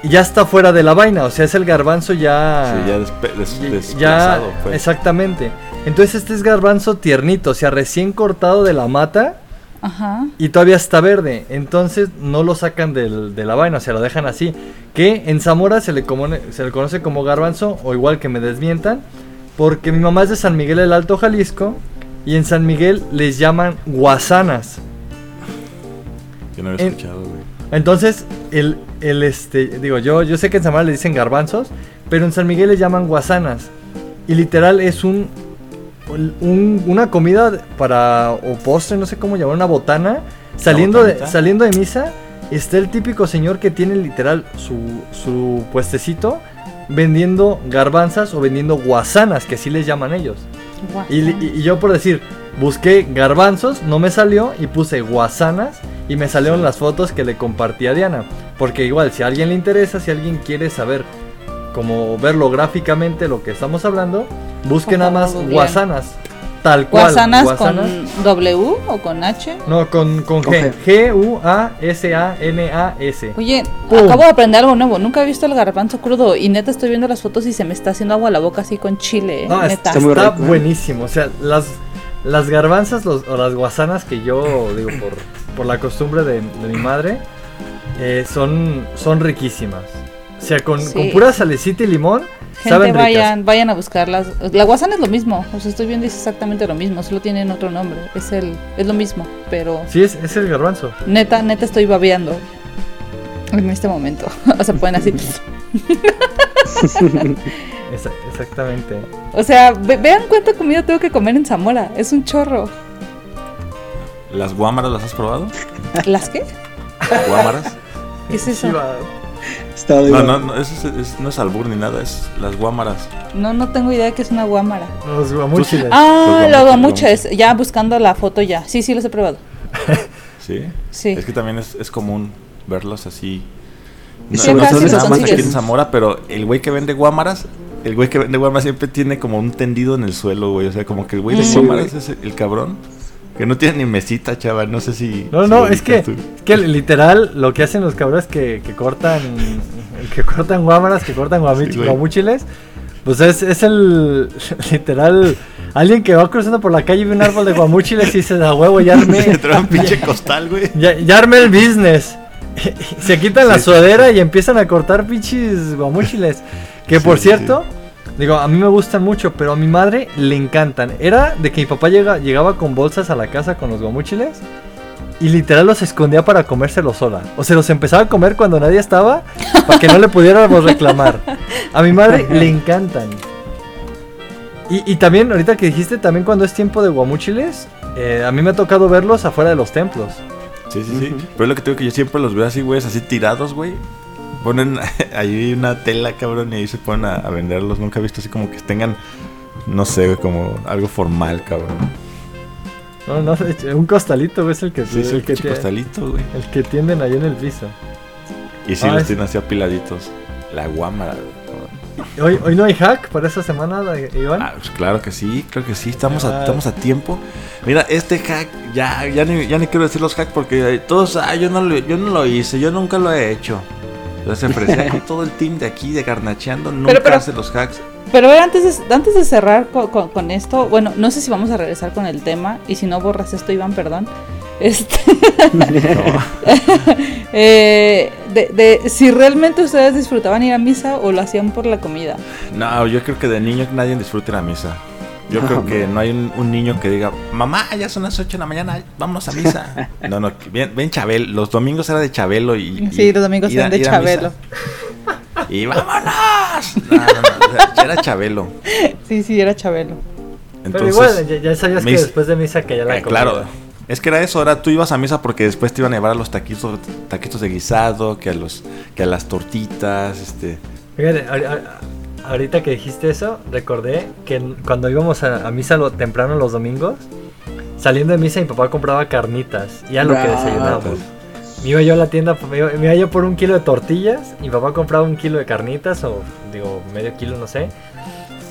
ya está fuera de la vaina, o sea, es el garbanzo ya... Sí, ya despe- des- Ya- desplazado, pues. exactamente. Entonces este es garbanzo tiernito, o sea, recién cortado de la mata Ajá. y todavía está verde. Entonces no lo sacan del- de la vaina, o sea, lo dejan así. Que en Zamora se le, se le conoce como garbanzo, o igual que me desmientan, porque mi mamá es de San Miguel el Alto Jalisco y en San Miguel les llaman guasanas. Yo no había en- escuchado, güey. Entonces, el, el este, digo, yo, yo sé que en Zamora le dicen garbanzos, pero en San Miguel les llaman guasanas. Y literal es un, un- una comida para, o postre, no sé cómo llamar, una botana. Saliendo de, saliendo de misa, está el típico señor que tiene literal su, su puestecito vendiendo garbanzas o vendiendo guasanas, que así les llaman ellos. Y, y- y yo por decir, busqué garbanzos, no me salió y puse guasanas y me salieron las fotos que le compartí a Diana. Porque igual, si a alguien le interesa, si alguien quiere saber cómo verlo gráficamente lo que estamos hablando, busque nada más guasanas. Tal cual. ¿Guasanas guasanas. con W o con H? No, con, con G. G-U-A-S-A-N-A-S. Oye, Pum. acabo de aprender algo nuevo. Nunca he visto el garbanzo crudo y neta estoy viendo las fotos y se me está haciendo agua a la boca así con chile. ¿eh? No, neta. está, rico, ¿eh? buenísimo. O sea, las, las garbanzas los- o las guasanas que yo digo por, por la costumbre de, de mi madre eh, son, son riquísimas. O sea, con, Sí. con pura salecita y limón, Gente, saben ricas. vayan, vayan a buscarlas. La guasana es lo mismo. O sea, estoy viendo es exactamente lo mismo. Solo tienen otro nombre. Es el, es lo mismo. Pero Sí, es, es el garbanzo. neta, neta estoy babeando. En este momento. o sea, pueden así. Esa- exactamente. O sea, ve- vean cuánta comida tengo que comer en Zamora. Es un chorro. ¿Las guámaras las has probado? ¿Las qué? ¿Guámaras? ¿Qué es eso? No, no, no, eso es, es- no es albur ni nada, es las guámaras. No, no tengo idea de que es una guámara. Los guamuchiles. Ah, Pues la vamos, guamucha vamos. es. Ya buscando la foto ya. Sí, sí, los he probado. ¿Sí? Sí. Es que también es, es común verlos así. No, Sí, no acá sé los nada más aquí en Zamora, pero el güey que vende guámaras, el güey que vende guámaras siempre tiene como un tendido en el suelo, güey. O sea, como que el güey de Mm. Sí, güey. es el, el cabrón. Que no tiene ni mesita, chaval. No sé si. No, si no, es que, ubicas tú. es que literal lo que hacen los cabrones que, que cortan que cortan guámaras, que cortan guamich- Sí, pues es, es el literal Alguien que va cruzando por la calle y ve un árbol de guamúchiles y dice, a huevo, ya armé. Se trae un pinche costal, güey. Ya, ya armé el business. Se quitan la Sí. sudadera y empiezan a cortar pinches guamúchiles. Que por Sí, cierto, digo, a mí me gustan mucho, pero a mi madre le encantan. Era de que mi papá llega, llegaba con bolsas a la casa con los guamúchiles y literal los escondía para comérselos sola. O se los empezaba a comer cuando nadie estaba para que no le pudiéramos reclamar. A mi madre le encantan. Y, y también, ahorita que dijiste, también cuando es tiempo de guamúchiles, eh, a mí me ha tocado verlos afuera de los templos. Sí, sí, sí. Pero es lo que tengo que yo siempre los veo así, güey, así tirados, güey. Ponen ahí una tela, cabrón, y ahí se ponen a, a venderlos. Nunca he visto así como que tengan, no sé, como algo formal, cabrón. No, no, un costalito güey, es el que, Sí, sí, el, que pinche tie- costalito, güey. el que tienden ahí en el piso. Y sí Ah, los es- tienen así apiladitos. La guámara, güey. Hoy, hoy no hay hack para esta semana, Iván. Ah, pues claro que sí, creo que sí, estamos a, Ah. estamos a tiempo. Mira, este hack, ya, ya, ni, ya ni quiero decir los hacks porque eh, todos, ah, yo no, lo, yo no lo hice, yo nunca lo he hecho. Entonces, ofrece aquí todo el team de aquí de Garnacheando nunca pero- hace los hacks. Pero antes de, antes de cerrar co- con, con esto, bueno, no sé si vamos a regresar con el tema, y si no borras esto, Iván, perdón. Este, eh, de, de si realmente ustedes disfrutaban ir a misa o lo hacían por la comida. No, yo creo que de niño nadie disfruta la misa. Yo creo que no hay un, un niño que diga, mamá, ya son las 8 de la mañana, vámonos a misa. No, no, ven, ven Chabelo. Los domingos era de Chabelo y. Sí, y- los domingos eran de. Chabelo. Y vámonos. No, no, era Chabelo. Sí, sí, era Chabelo. Pero Entonces, igual, ya, ya sabías que después de misa que ya la eh, claro. Es que era eso, ahora tú ibas a misa porque después te iban a llevar a los taquitos, taquitos de guisado, que a los, que a las tortitas, este. Fíjate, a- a- ahorita que dijiste eso, recordé que cuando íbamos a, a misa lo, temprano los domingos, saliendo de misa mi papá compraba carnitas y era lo que desayunábamos. Me iba yo a la tienda, me iba, me iba yo por un kilo de tortillas, y mi papá compraba un kilo de carnitas o digo medio kilo, no sé.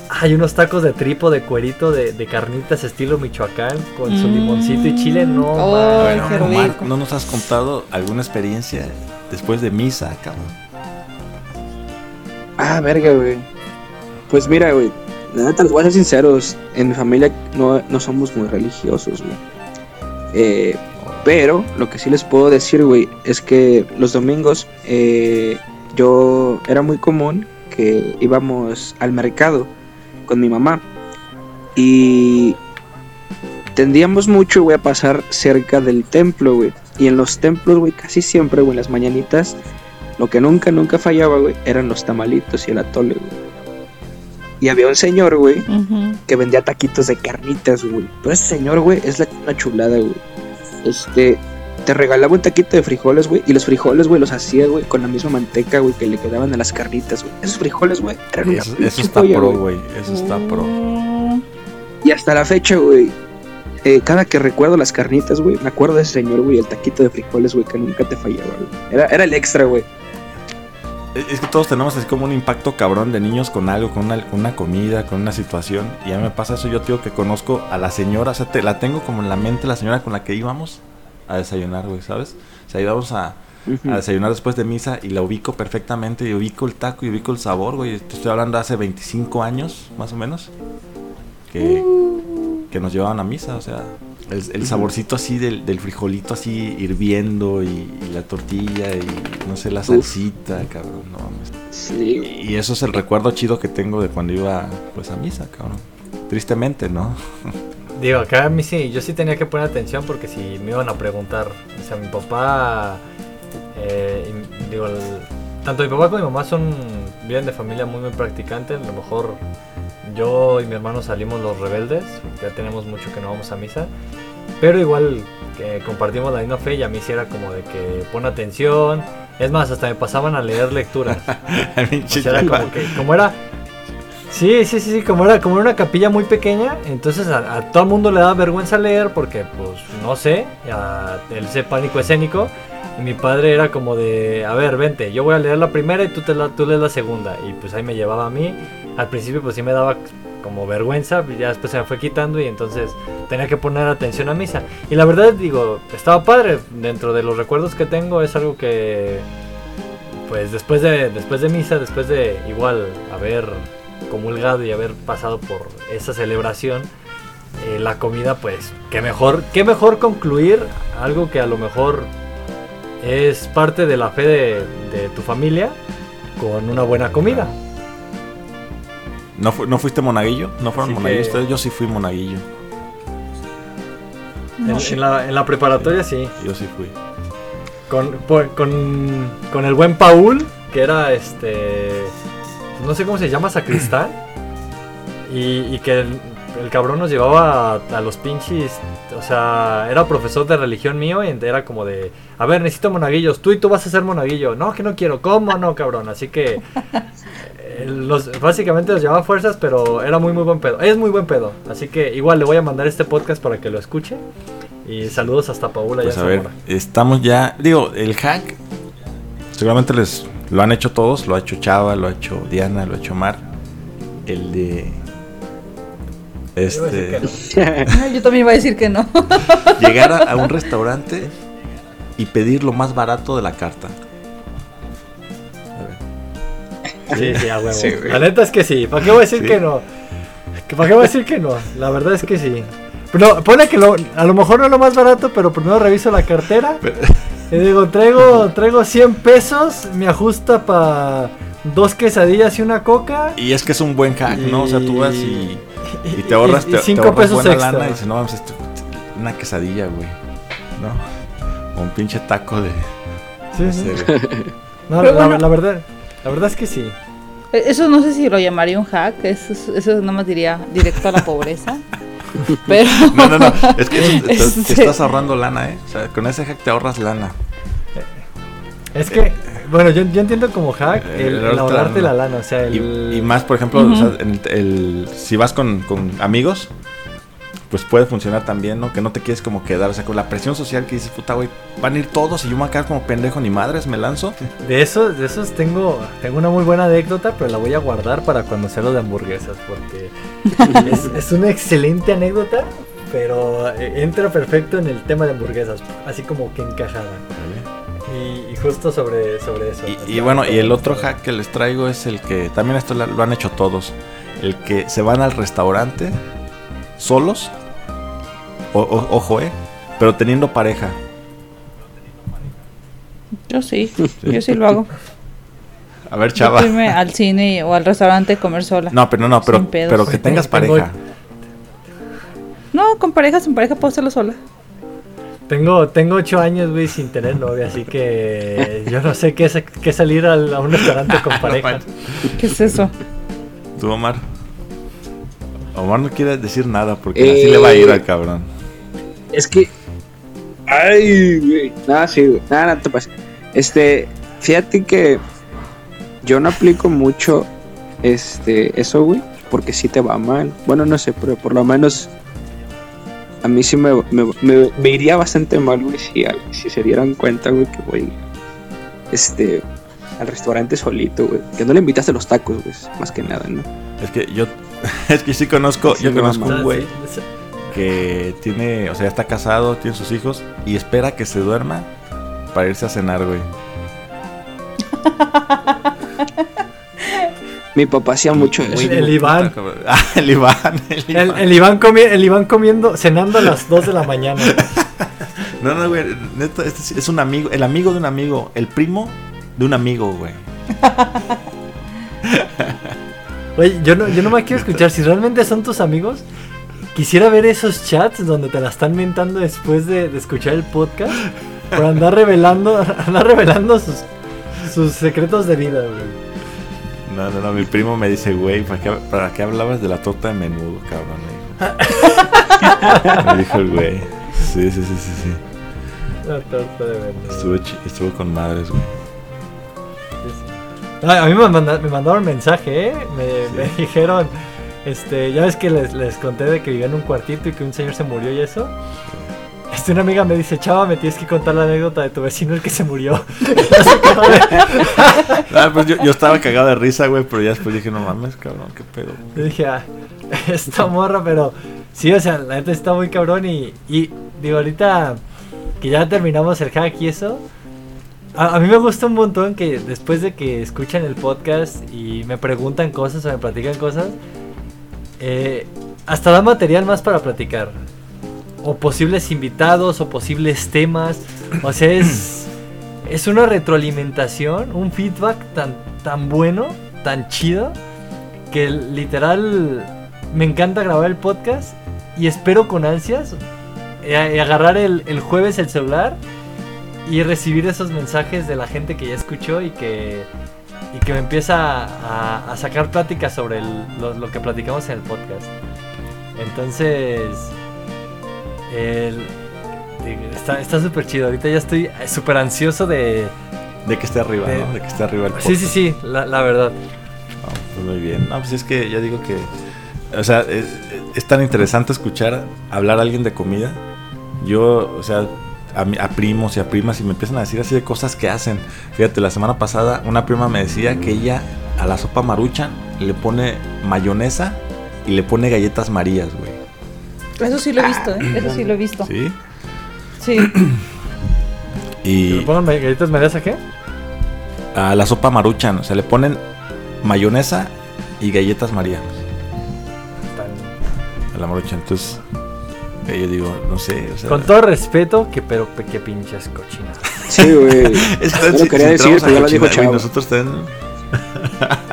Hay unos tacos de tripo de cuerito de, de carnitas estilo Michoacán con su Mm. limoncito y chile, no. Oh, Bueno, rico. ¿no nos has contado alguna experiencia después de misa, cabrón? Ah, verga, güey. Pues mira, güey. La neta, voy a ser sinceros. En mi familia no, no somos muy religiosos, güey. Eh, pero lo que sí les puedo decir, güey, es que los domingos eh, yo era muy común que íbamos al mercado con mi mamá. Y tendíamos mucho, güey, a pasar cerca del templo, güey. Y en los templos, güey, casi siempre, güey, en las mañanitas, lo que nunca, nunca fallaba, güey, eran los tamalitos y el atole, güey. Y había un señor, güey, que vendía taquitos de carnitas, güey. Pero ese señor, güey, es la, una chulada, güey. Este, te regalaba un taquito de frijoles, güey, y los frijoles, güey, los hacía, güey, con la misma manteca, güey, que le quedaban a las carnitas, güey. Esos frijoles, güey, eran una Eso, eso pinche está joya, pro, güey. Eso está pro. Y hasta la fecha, güey, eh, cada que recuerdo las carnitas, güey, me acuerdo de ese señor, güey, el taquito de frijoles, güey, que nunca te fallaba, güey. Era, era el extra, güey. Es que todos tenemos así como un impacto cabrón de niños con algo, con una, con una comida, con una situación. Y a mí me pasa eso. Yo digo que conozco a la señora, o sea, te, la tengo como en la mente, la señora con la que íbamos a desayunar, güey, ¿sabes? O sea, íbamos a, desayunar después de misa y la ubico perfectamente. Y ubico el taco y ubico el sabor, güey. Te estoy hablando de hace 25 años, más o menos. Que, que nos llevaban a misa, o sea. El, el saborcito así del, del frijolito así hirviendo y, y la tortilla y no sé, la salsita, cabrón, no mames. Sí, Y eso es el recuerdo chido que tengo de cuando iba pues a misa, cabrón. Tristemente, ¿no? Digo, acá a mí sí, yo sí tenía que poner atención porque si me iban a preguntar, o sea, mi papá, eh, y- digo, el- tanto mi papá como mi mamá son, vienen de familia muy, muy practicante, a lo mejor yo y mi hermano salimos los rebeldes, ya tenemos mucho que no vamos a misa, pero igual que compartimos la misma fe y a mí sí era como de que pon atención, es más, hasta me pasaban a leer lecturas. O sea, era como que, como era. Sí, sí, sí, sí, como era, como era una capilla muy pequeña, entonces a, a todo el mundo le daba vergüenza leer porque, pues, no sé, a- el ese pánico escénico. Y mi padre era como de, a ver, vente, yo voy a leer la primera y tú, te la, tú lees la segunda. Y pues ahí me llevaba a mí. Al principio pues sí me daba como vergüenza, ya después se me fue quitando y entonces tenía que poner atención a misa. Y la verdad, digo, estaba padre. Dentro de los recuerdos que tengo es algo que, pues después de, después de misa, después de igual haber comulgado y haber pasado por esa celebración, eh, la comida, pues, qué mejor, qué mejor concluir algo que a lo mejor es parte de la fe de tu familia con una buena comida. ¿No, fu- no fuiste monaguillo? ¿No fueron Sí monaguillos que-? Yo sí fui monaguillo. En, en la, en la preparatoria sí. Yo sí fui. Con, por- con, con el buen Paul, que era este. No sé cómo se llama, sacristán. Y, y que el, el cabrón nos llevaba a, a los pinches. O sea, era profesor de religión mío y era como de. A ver, necesito monaguillos. Tú y tú vas a ser monaguillo. No, que no quiero. ¿Cómo no, cabrón? Así que. Los, básicamente los llevaba a fuerzas, pero era muy, muy buen pedo. Es muy buen pedo. Así que igual le voy a mandar este podcast para que lo escuche. Y saludos hasta Paula. Pues allá a ver, Zamora. estamos ya. Digo, el hack. Seguramente les lo han hecho todos. Lo ha hecho Chava, lo ha hecho Diana, lo ha hecho Mar. El de. Este. que no. Yo también iba a decir que no. llegar a, a un restaurante y pedir lo más barato de la carta. Sí, sí, a huevo. Sí, la neta es que sí. ¿Para qué voy a decir Sí. que no? ¿Que ¿Para qué voy a decir que no? La verdad es que sí. Pero pone que lo, a lo mejor no es lo más barato, pero primero reviso la cartera. Y digo, traigo, traigo 100 pesos, me ajusta para dos quesadillas y una coca. Y es que es un buen hack, ¿no? O sea, tú vas y, y te ahorras, y te, ahorras pesos buena extra. lana y dices, no, vamos, esto, una quesadilla, güey. ¿No? O un pinche taco de. Sí, no sí. sé. No, la, la verdad, la verdad es que sí. Eh, Eso no sé si lo llamaría un hack, eso, eso nada más diría directo a la pobreza. Pero No, no, no. Es que eso te, te- te Este- estás ahorrando lana, ¿eh? O sea, con ese hack te ahorras lana. Es que, bueno, yo, yo entiendo como hack El el, el ahorrarte la la lana. O sea, el, Y, y más, por ejemplo, Ujú. o sea, en el, el- si vas con, con amigos, pues puede funcionar también, ¿no? Que no te quieres como quedar, o sea, con la presión social que dices, puta, güey, van a ir todos y yo me voy a quedar como pendejo, ni madres, me lanzo. De esos, de esos tengo, tengo una muy buena anécdota, pero la voy a guardar para cuando sea lo de hamburguesas, porque es, es una excelente anécdota, pero eh, entra perfecto en el tema de hamburguesas, así como que encajada. Y, y justo sobre, sobre eso. Y, y bueno, y el otro hack que les traigo es el que, también esto lo han hecho todos, el que se van al restaurante solos, o- o- ojo, ¿eh? Pero teniendo pareja. yo sí, yo sí lo hago. A ver, Yo chava. irme al cine o al restaurante a comer sola. No, pero no, pero, Sin pedos. pero que tengas pareja. No, con pareja, sin pareja puedo hacerlo sola. Tengo, tengo ocho años, güey, sin tener novia, así que yo no sé qué, es- qué salir al- a un restaurante con pareja. ¿Qué es eso? ¿Tú, Omar? Omar no quiere decir nada porque así le va a ir al cabrón. Es que. Ay, güey. Nada, sí, güey. Nada, no te pasa. Este. Fíjate que. Yo no aplico mucho. Este. Eso, güey. Porque sí te va mal. Bueno, no sé, pero por lo menos. A mí sí me, me, me- me iría bastante mal, güey. Si, si se dieran cuenta, güey, que voy. Este. Al restaurante solito, güey. Que no le invitaste los tacos, güey. Más que nada, ¿no? Es que yo, es que sí conozco, Sí, yo no, conozco un güey sí. que tiene, o sea, está casado, tiene sus hijos y espera que se duerma para irse a cenar, güey. Mi papá hacía mucho eso. El- el Iván. Ah, el Iván, el Iván. el Iván comi- el Iván comiendo, cenando a las 2 de la mañana. No, no, güey, neta, este es un amigo, el amigo de un amigo, el primo de un amigo, güey. Oye, yo no, yo no me quiero escuchar. Si realmente son tus amigos, quisiera ver esos chats donde te la están mentando después de, de escuchar el podcast. Por andar revelando, andar revelando sus, sus secretos de vida, güey. No, no, no, mi primo me dice, güey, ¿para qué, ¿para qué hablabas de la torta de menudo, cabrón? Me dijo, Me dijo el güey. Sí, sí, sí, sí, sí. La torta de menudo. Estuvo, estuvo con madres, güey. A mí me, manda- me mandaron mensaje, ¿eh? Me, me dijeron, este, ya ves que les, les conté de que vivía en un cuartito y que un señor se murió y eso. Este, una amiga me dice, chava, me tienes que contar la anécdota de tu vecino el que se murió. Ah, pues yo, yo estaba cagado de risa, güey, pero ya después dije, no mames, cabrón, qué pedo. Yo dije, ah, esta morra, pero sí, o sea, la neta está muy cabrón y, y digo, ahorita que ya terminamos el hack y eso, a, a mí me gusta un montón que después de que escuchan el podcast y me preguntan cosas o me platican cosas, eh, hasta da material más para platicar. O posibles invitados, o posibles temas. O sea, es, es una retroalimentación, un feedback tan, tan bueno, tan chido, que literal me encanta grabar el podcast y espero con ansias eh, agarrar el, el jueves el celular y recibir esos mensajes de la gente que ya escuchó y que, y que me empieza a, a sacar pláticas sobre el- lo, lo que platicamos en el podcast. Entonces, el- está está súper chido. Ahorita ya estoy súper ansioso de... De que esté arriba, De- ¿no? De que esté arriba el Sí, sí, sí, la, la verdad. No, pues muy bien. No, pues es que ya digo que. O sea, es, es tan interesante escuchar hablar a alguien de comida. Yo, o sea, a, primos y a primas y me empiezan a decir así de cosas que hacen. Fíjate, la semana pasada una prima me decía que ella a la sopa maruchan le pone mayonesa y le pone galletas marías, güey. Eso sí lo he visto, ¿eh? Eso sí lo he visto. ¿Sí? Sí. Y ¿Le pongan galletas medias a qué? a la sopa maruchan, o sea, le ponen mayonesa y galletas marías. A la maruchan. Entonces, yo digo, no sé, o sea. Con todo respeto, que pero que pinches cochinas. Sí, güey. Lo quería decir, pero ya lo dijo Chavo. Nosotros también.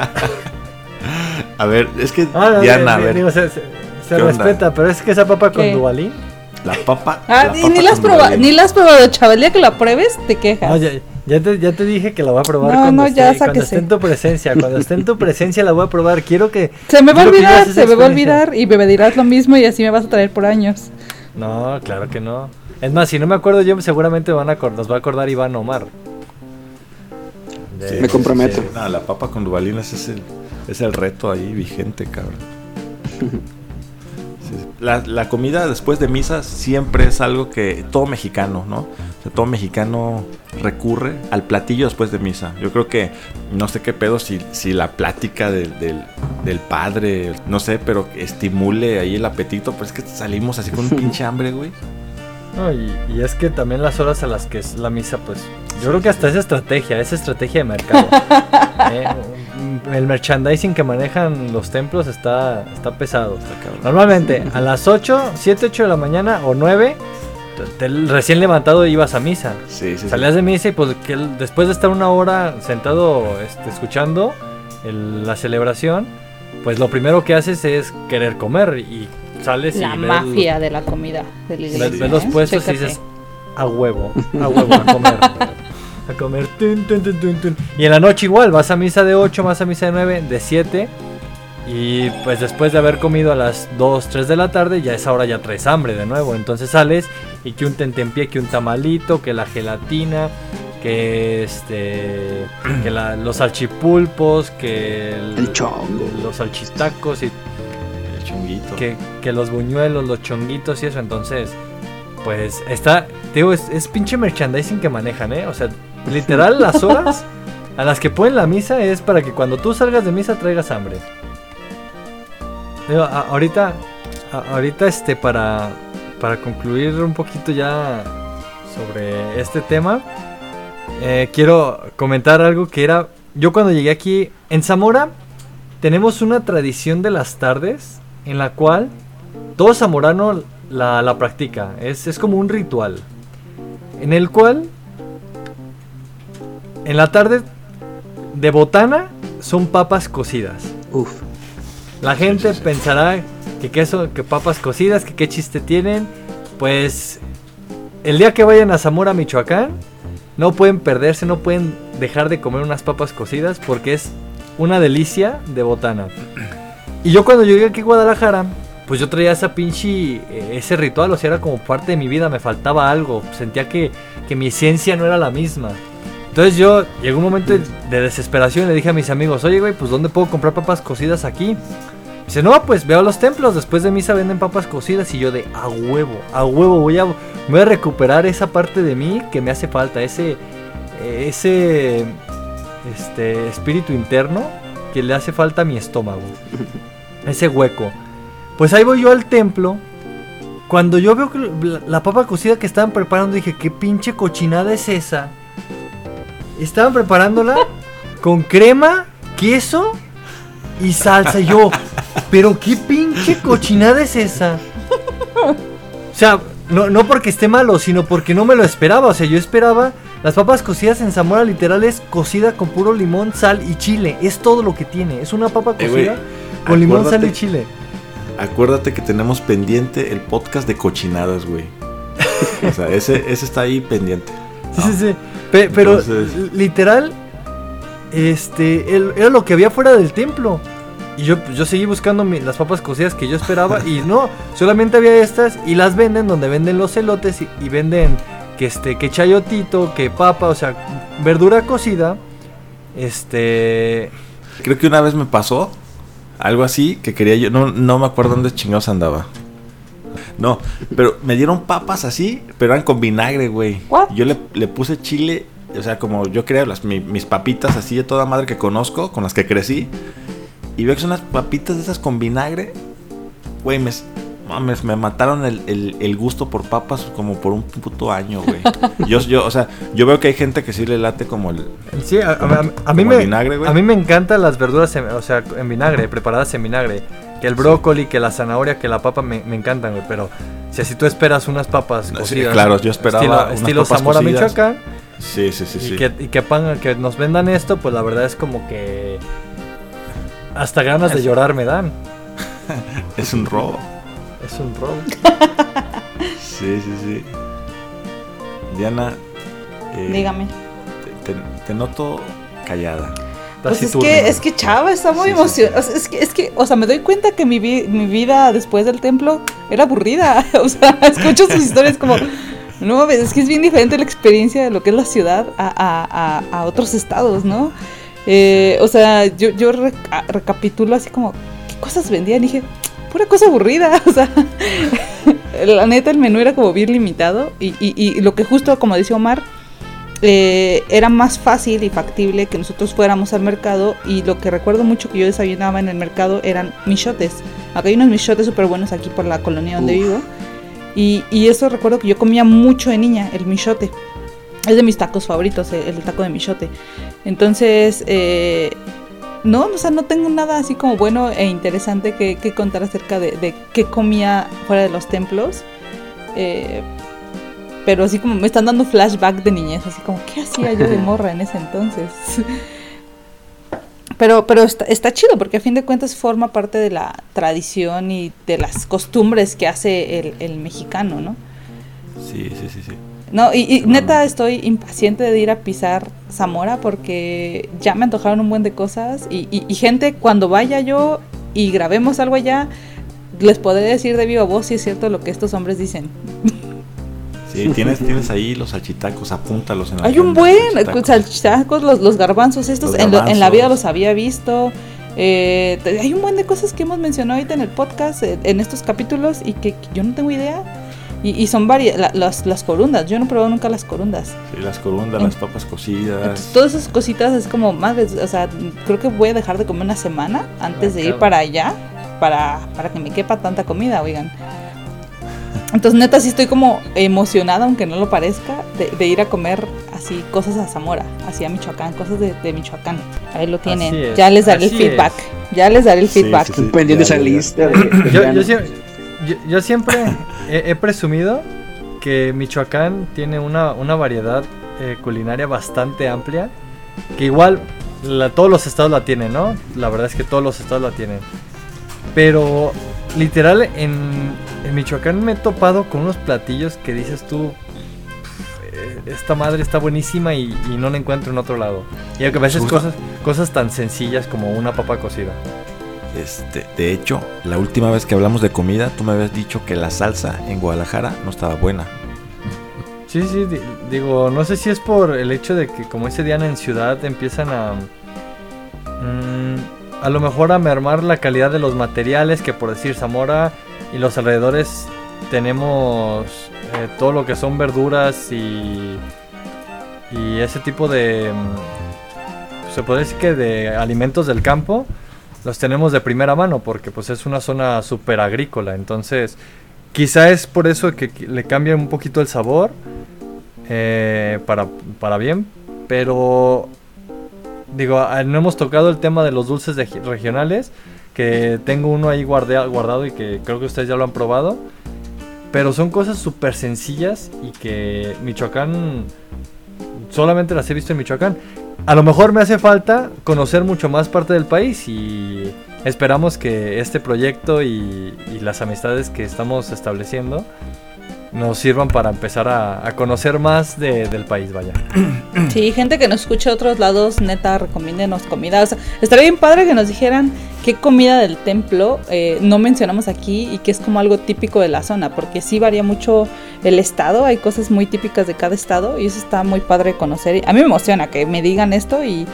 a ver, es que Ah, Diana, a ver, digo, se, se- se ¿qué onda? respeta, pero es que esa papa con ¿Qué? Duvalín. la papa. Ah, la y papa ni la has probado, ni la has probado, chaval. El día que la pruebes, te quejas. No, ya, ya te, ya te dije que la voy a probar No, cuando, no, esté, ya, cuando esté en tu presencia. Cuando esté en tu presencia la voy a probar. Quiero que. Se me va a olvidar, se me va a olvidar y me dirás lo mismo y así me vas a traer por años. No, claro que no. Es más, si no me acuerdo yo, seguramente van a, nos va a acordar Iván Omar. De- Sí, Me comprometo. sí, no, la papa con Duvalín ese es el, es el reto ahí vigente, cabrón. Sí. La, la comida después de misa siempre es algo que todo mexicano, ¿no? O sea, todo mexicano recurre al platillo después de misa. Yo creo que no sé qué pedo si, si la plática del, del, del padre, no sé, pero estimule ahí el apetito, pero es que salimos así con un pinche hambre, güey. No, y, y es que también las horas a las que es la misa, pues. Yo creo que hasta es estrategia, es estrategia de mercado. Eh, el merchandising que manejan los templos está, está pesado. Está. Normalmente a las 8, 7, 8 de la mañana o 9, te- te- recién levantado ibas a misa. Sí, sí, sí. Salías de misa y pues que después de estar una hora sentado este, escuchando el- la celebración, pues lo primero que haces es querer comer y sales La y ves- mafia de la comida de la ves, iglesia. ves los ¿eh? puestos y Chécate. dices a huevo, a huevo, a comer. A comer. tun, tun, tun, tun, tun. Y en la noche igual, vas a misa de 8, vas a misa de 9, de 7. Y pues después de haber comido a las 2, 3 de la tarde, ya esa hora ya traes hambre de nuevo. Entonces sales y que un tentempié, que un tamalito, que la gelatina, que este que la- los salchipulpos, que El chongo. los salchitacos y El chonguito. que, que los buñuelos, los chonguitos y eso. Entonces, pues está, te digo, es, es pinche merchandising que manejan, ¿eh? O sea, literal, las horas a las que ponen la misa es para que cuando tú salgas de misa traigas hambre. Digo, a- ahorita, a- ahorita, este, para, para concluir un poquito ya sobre este tema, eh, quiero comentar algo que era, yo cuando llegué aquí en Zamora, tenemos una tradición de las tardes en la cual todo zamorano la, la practica. Es, es como un ritual. En el cual, en la tarde de botana, son papas cocidas. Uf. La gente sí, sí. pensará que queso, que papas cocidas, que qué chiste tienen. Pues el día que vayan a Zamora, Michoacán, no pueden perderse, no pueden dejar de comer unas papas cocidas porque es una delicia de botana. Y yo cuando llegué aquí a Guadalajara, pues yo traía esa pinche, eh, ese ritual, o sea, era como parte de mi vida, me faltaba algo, sentía que, que mi esencia no era la misma. Entonces yo llegó un momento de, de desesperación y le dije a mis amigos, oye güey, pues ¿dónde puedo comprar papas cocidas aquí? Dice, no, pues veo a los templos, después de misa venden papas cocidas y yo de a huevo, a huevo, voy a, voy a recuperar esa parte de mí que me hace falta, ese, ese este, espíritu interno que le hace falta a mi estómago, ese hueco. Pues ahí voy yo al templo. Cuando yo veo que la, la papa cocida que estaban preparando, dije, ¿qué pinche cochinada es esa? Estaban preparándola con crema, queso y salsa. Y yo, pero qué pinche ¿qué cochinada es esa? O sea, no, no porque esté malo, sino porque no me lo esperaba. O sea, yo esperaba las papas cocidas en Zamora literal es cocida con puro limón, sal y chile. Es todo lo que tiene. Es una papa Eh, cocida con limón, sal y chile. Acuérdate que tenemos pendiente el podcast de cochinadas, güey. O sea, ese, ese está ahí pendiente. Sí, sí, sí. Pe- pero Entonces- literal, este, el- era lo que había fuera del templo. Y yo, yo seguí buscando mi- las papas cocidas que yo esperaba y no, solamente había estas y las venden donde venden los elotes y, y venden que este, que chayotito, que papa, o sea, verdura cocida. Este, Creo que una vez me pasó algo así que quería yo. No, no me acuerdo dónde chingados andaba. No, pero me dieron papas así, pero eran con vinagre, güey. What? Yo le, le puse chile, o sea, como yo creo, las, mi- mis papitas así de toda madre que conozco, con las que crecí. Y veo que son unas papitas de esas con vinagre. Güey, me, mames, me mataron el, el- el gusto por papas como por un puto año, güey. Yo, yo, o sea, yo veo que hay gente que sí le late como el... sí, a, a- a- a mí Como me, el vinagre, güey. a mí me encantan las verduras, en, o sea, en vinagre, preparadas en vinagre. Que el brócoli, que la zanahoria, que la papa me, me encantan, güey. Pero si así tú esperas unas papas Sí, cocidas. claro, yo esperaba estilo, unas estilo papas Zamora, cocidas. Michoacán. Sí, sí, sí, y, sí. que, y que, pan- que nos vendan esto, pues la verdad es como que hasta ganas de llorar me dan. Es un robo. Es un robo. Sí, sí, sí. Diana, eh, Dígame. Te, te- te noto callada. Pues es que, es que Chava está muy Sí, sí, emocionado. es, que, es que, o sea, me doy cuenta que mi, vi- mi vida después del templo era aburrida. O sea, escucho sus historias como, no es que es bien diferente la experiencia de lo que es la ciudad a, a- a- a otros estados, ¿no? Eh, o sea, yo, yo reca- recapitulo así como, ¿qué cosas vendían? Y dije, pura cosa aburrida. O sea, la neta, el menú era como bien limitado. Y, y- y lo que justo, como dice Omar, eh, era más fácil y factible que nosotros fuéramos al mercado y lo que recuerdo mucho que yo desayunaba en el mercado eran michotes. Acá hay unos michotes súper buenos aquí por la colonia donde Uf. vivo. Y, y eso recuerdo que yo comía mucho de niña, el michote. Es de mis tacos favoritos, el, el taco de michote. Entonces, eh, no, o sea, no tengo nada así como bueno e interesante que, que contar acerca de, de qué comía fuera de los templos. Eh, pero así como me están dando flashback de niñez, así como, ¿qué hacía yo de morra en ese entonces? Pero, pero está, está chido porque a fin de cuentas forma parte de la tradición y de las costumbres que hace el, el mexicano, ¿no? Sí, sí, sí, sí. No, y, neta estoy impaciente de ir a pisar Zamora porque ya me antojaron un buen de cosas y, y- y gente cuando vaya yo y grabemos algo allá, les podré decir de viva voz si es cierto lo que estos hombres dicen. Sí, tienes, tienes ahí los salchitacos, apúntalos en la Hay un buen, salchitacos. salchitacos, los, los garbanzos estos, Los en, lo- en la vida garbanzos. los había visto. Eh, hay un buen de cosas que hemos mencionado ahorita en el podcast, eh, en estos capítulos, y que, yo no tengo idea. Y, y son varias, la- las, las corundas, yo no he probado nunca las corundas. Sí, las corundas, En- las papas cocidas. Entonces, todas esas cositas es como, madre, o sea, creo que voy a dejar de comer una semana antes Ah, de ir para allá, para, para que me quepa tanta comida, oigan. Entonces, neta, sí estoy como emocionada, aunque no lo parezca, de, de ir a comer así cosas a Zamora, así a Michoacán, cosas de, de Michoacán. Ahí lo tienen. Ya les daré el así feedback. es. Ya les daré el Sí, feedback. sí, sí. pendiente ya, esa lista de, de Yo, yo sie- yo- yo siempre he, he presumido que Michoacán tiene una, una variedad eh, culinaria bastante amplia. Que igual la- todos los estados la tienen, ¿no? La verdad es que todos los estados la tienen. Pero literal en, en Michoacán me he topado con unos platillos que dices tú, "Pf, eh, esta madre está buenísima y, y no la encuentro en otro lado. Y aunque a veces cosas, cosas tan sencillas como una papa cocida. Este, de hecho, la última vez que hablamos de comida, tú me habías dicho que la salsa en Guadalajara no estaba buena. Sí, sí, di- digo, no sé si es por el hecho de que como ese día en ciudad empiezan a... mm, a lo mejor a mermar la calidad de los materiales, que por decir Zamora y los alrededores tenemos eh, todo lo que son verduras y, ese tipo de... mm, se puede decir que de alimentos del campo los tenemos de primera mano porque pues es una zona súper agrícola, entonces quizá es por eso que que le cambia un poquito el sabor eh, para, para bien, pero digo, ah, no hemos tocado el tema de los dulces de- regionales, que tengo uno ahí guardado y que creo que ustedes ya lo han probado. Pero son cosas súper sencillas y que Michoacán solamente las he visto en Michoacán. A lo mejor me hace falta conocer mucho más parte del país y esperamos que este proyecto y, y las amistades que estamos estableciendo nos sirvan para empezar a, conocer más de- del país, vaya. Sí, gente que nos escucha de otros lados, neta, recomiéndenos comida. O sea, estaría bien padre que nos dijeran qué comida del templo eh, no mencionamos aquí y que es como algo típico de la zona, porque sí varía mucho el estado, hay cosas muy típicas de cada estado y eso está muy padre conocer. A mí me emociona que me digan esto y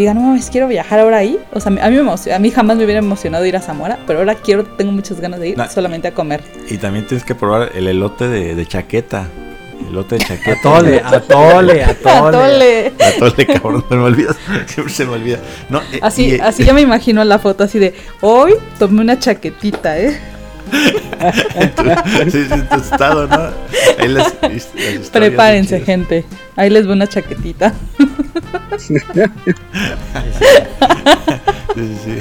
digan, no mames, quiero viajar ahora ahí. O sea, a mí, me emociona, a mí jamás me hubiera emocionado ir a Zamora, pero ahora quiero, tengo muchas ganas de ir solamente a comer. Y también tienes que probar el elote de, de chaqueta. Elote de chaqueta. Atole, atole, atole. Atole. Atole, cabrón, se me olvida. Siempre se me olvida. No, eh, Así, y, eh, así ya me imagino la foto así de hoy tomé una chaquetita, ¿eh? Sí, sí, tu estado, ¿no? Ahí las- las historias Prepárense, gente. Ahí les voy una chaquetita. Sí, sí, sí.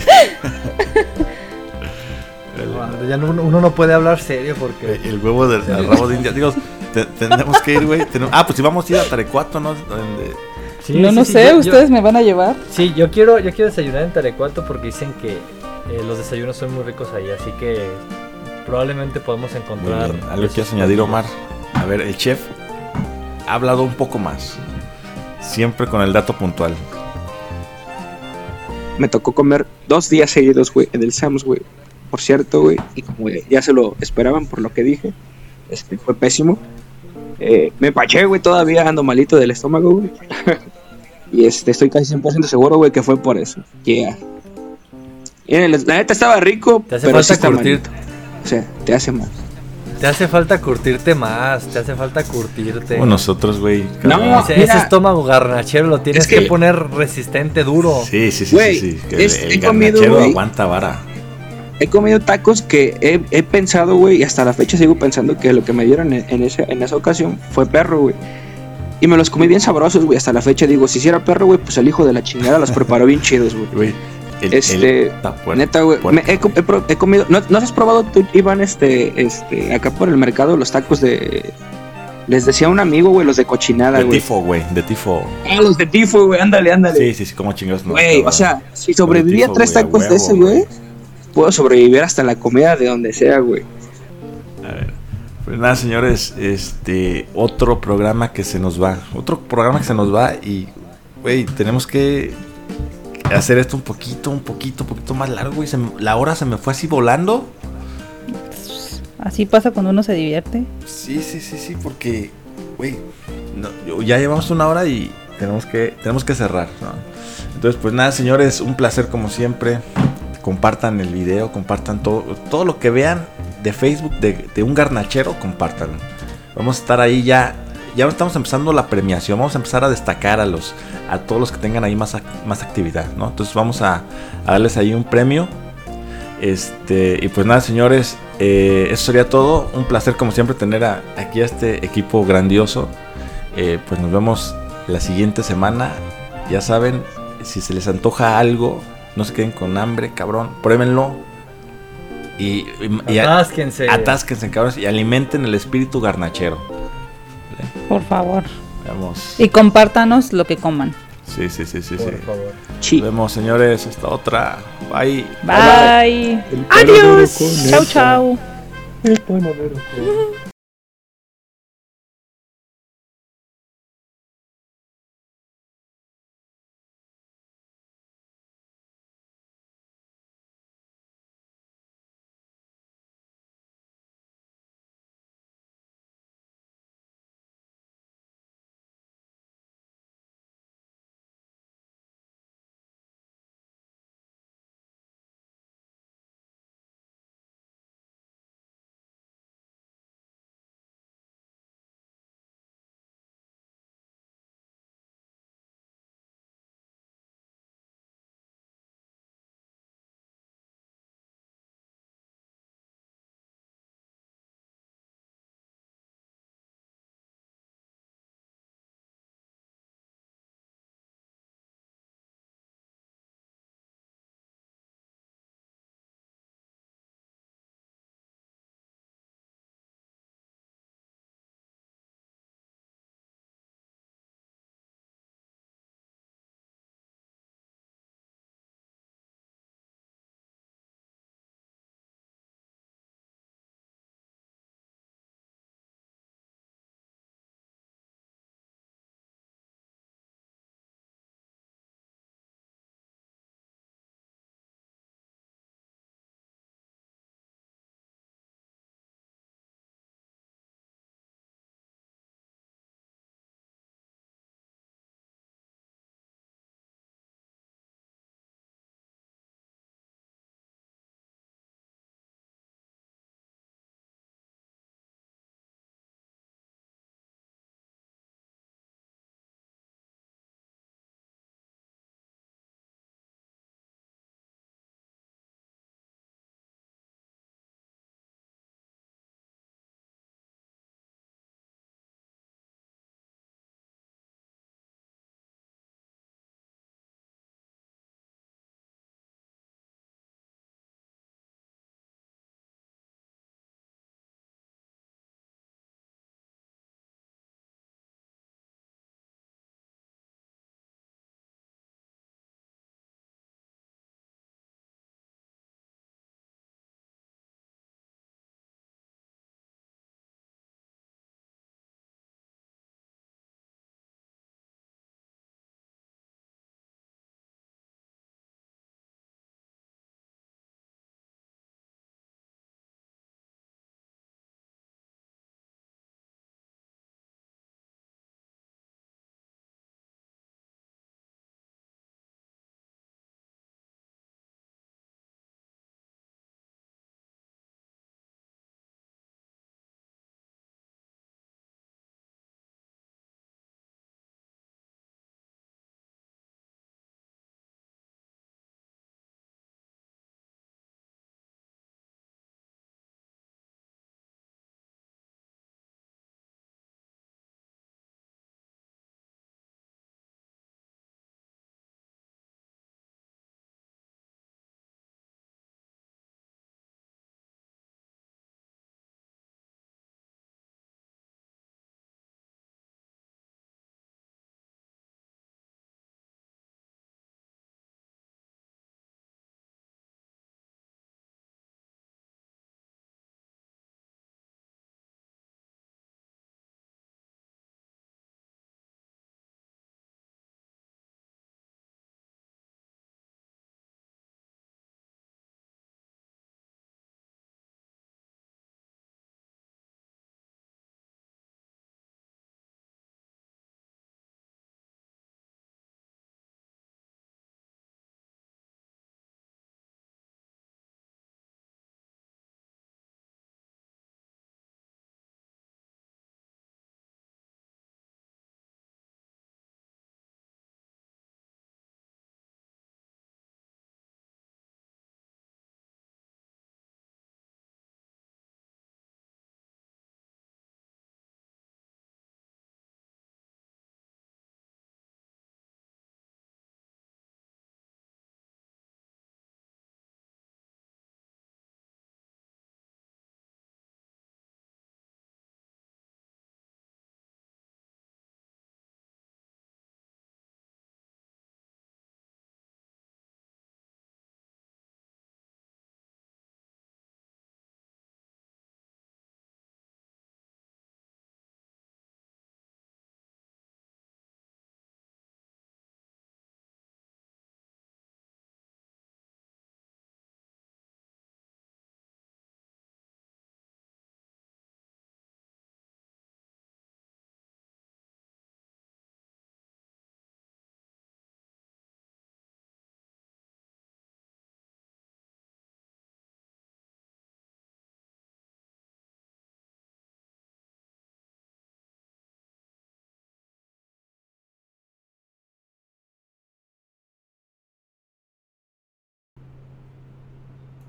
Ya no- uno no puede hablar serio porque... El huevo del rabo de India. Digo, te- tenemos que ir, güey. tenemos- Ah, pues si vamos a ir a Tarecuato, ¿no? Donde- Sí, no, sí, no sí, sé, yo- yo- ¿ustedes me van a llevar? Sí, yo quiero, yo quiero desayunar en Tarecuato porque dicen que eh, los desayunos son muy ricos ahí, así que probablemente podemos encontrar. bien. Algo esos quieres añadir, platillos. Omar. A ver, el chef ha hablado un poco más. Siempre con el dato puntual. Me tocó comer dos días seguidos, güey, en el Sam's, güey. Por cierto, güey, y como ya se lo esperaban por lo que dije, este, fue pésimo. Eh, me paché, güey, todavía ando malito del estómago, güey. y este, estoy casi 100% seguro, güey, que fue por eso. Yeah. La, la neta estaba rico, Te hace pero sí falta está curtir. O sea, te hace mal. Te hace falta curtirte más, te hace falta curtirte. Como nosotros, güey. No, ese, estómago garnachero lo tienes Es que, que- poner resistente, duro. Sí, sí, sí, Güey, sí, sí. que es- el, he el comido, garnachero güey. aguanta vara. He comido tacos que he, he pensado, güey, y hasta la fecha sigo pensando que lo que me dieron en, en ese, en esa ocasión fue perro, güey. Y me los comí bien sabrosos, güey. Hasta la fecha digo, si hiciera perro, güey, pues el hijo de la chingada los preparó bien chidos, güey. El- Este, el- Neta, güey. He, comido. ¿No, ¿No has probado tú, Iván, este, este, acá por el mercado, los tacos de. Les decía un amigo, güey, los de cochinada, De güey. tifo, güey. De tifo. Ah, los de tifo, güey, ándale, ándale. Sí, sí, sí, como chingados. Güey, o sea, si sobreviví a tifo, tres tacos de ese, güey, puedo sobrevivir hasta la comida de donde sea, güey. A ver. Pues nada, señores, este otro programa que se nos va. Otro programa que se nos va y, güey, tenemos que hacer esto un poquito, un poquito, un poquito más largo. Se me- la hora se me fue así volando. Así pasa cuando uno se divierte. Sí, sí, sí, sí, porque, güey, no, ya llevamos una hora y tenemos que, tenemos que cerrar. ¿no? Entonces, pues nada, señores, un placer como siempre. Compartan el video, compartan todo, todo lo que vean de Facebook de, de un garnachero, compartan. Vamos a estar ahí ya. Ya estamos empezando la premiación. Vamos a empezar a destacar a los a todos los que tengan ahí más, más actividad, ¿no? Entonces vamos a, a darles ahí un premio. Este, y pues nada, señores, eh, eso sería todo. Un placer, como siempre, tener a- aquí a este equipo grandioso. Eh, pues nos vemos la siguiente semana. Ya saben, si se les antoja algo, no se queden con hambre, cabrón. Pruébenlo. Y, y- Atásquense. atásquense, cabrones, y alimenten el espíritu garnachero. Por favor. Vamos. Y compártanos lo que coman. Sí, sí, sí, sí, sí. Por favor. Sí. Nos vemos, señores. Hasta otra. Bye. Bye. El Adiós. Chau, chau. El panadero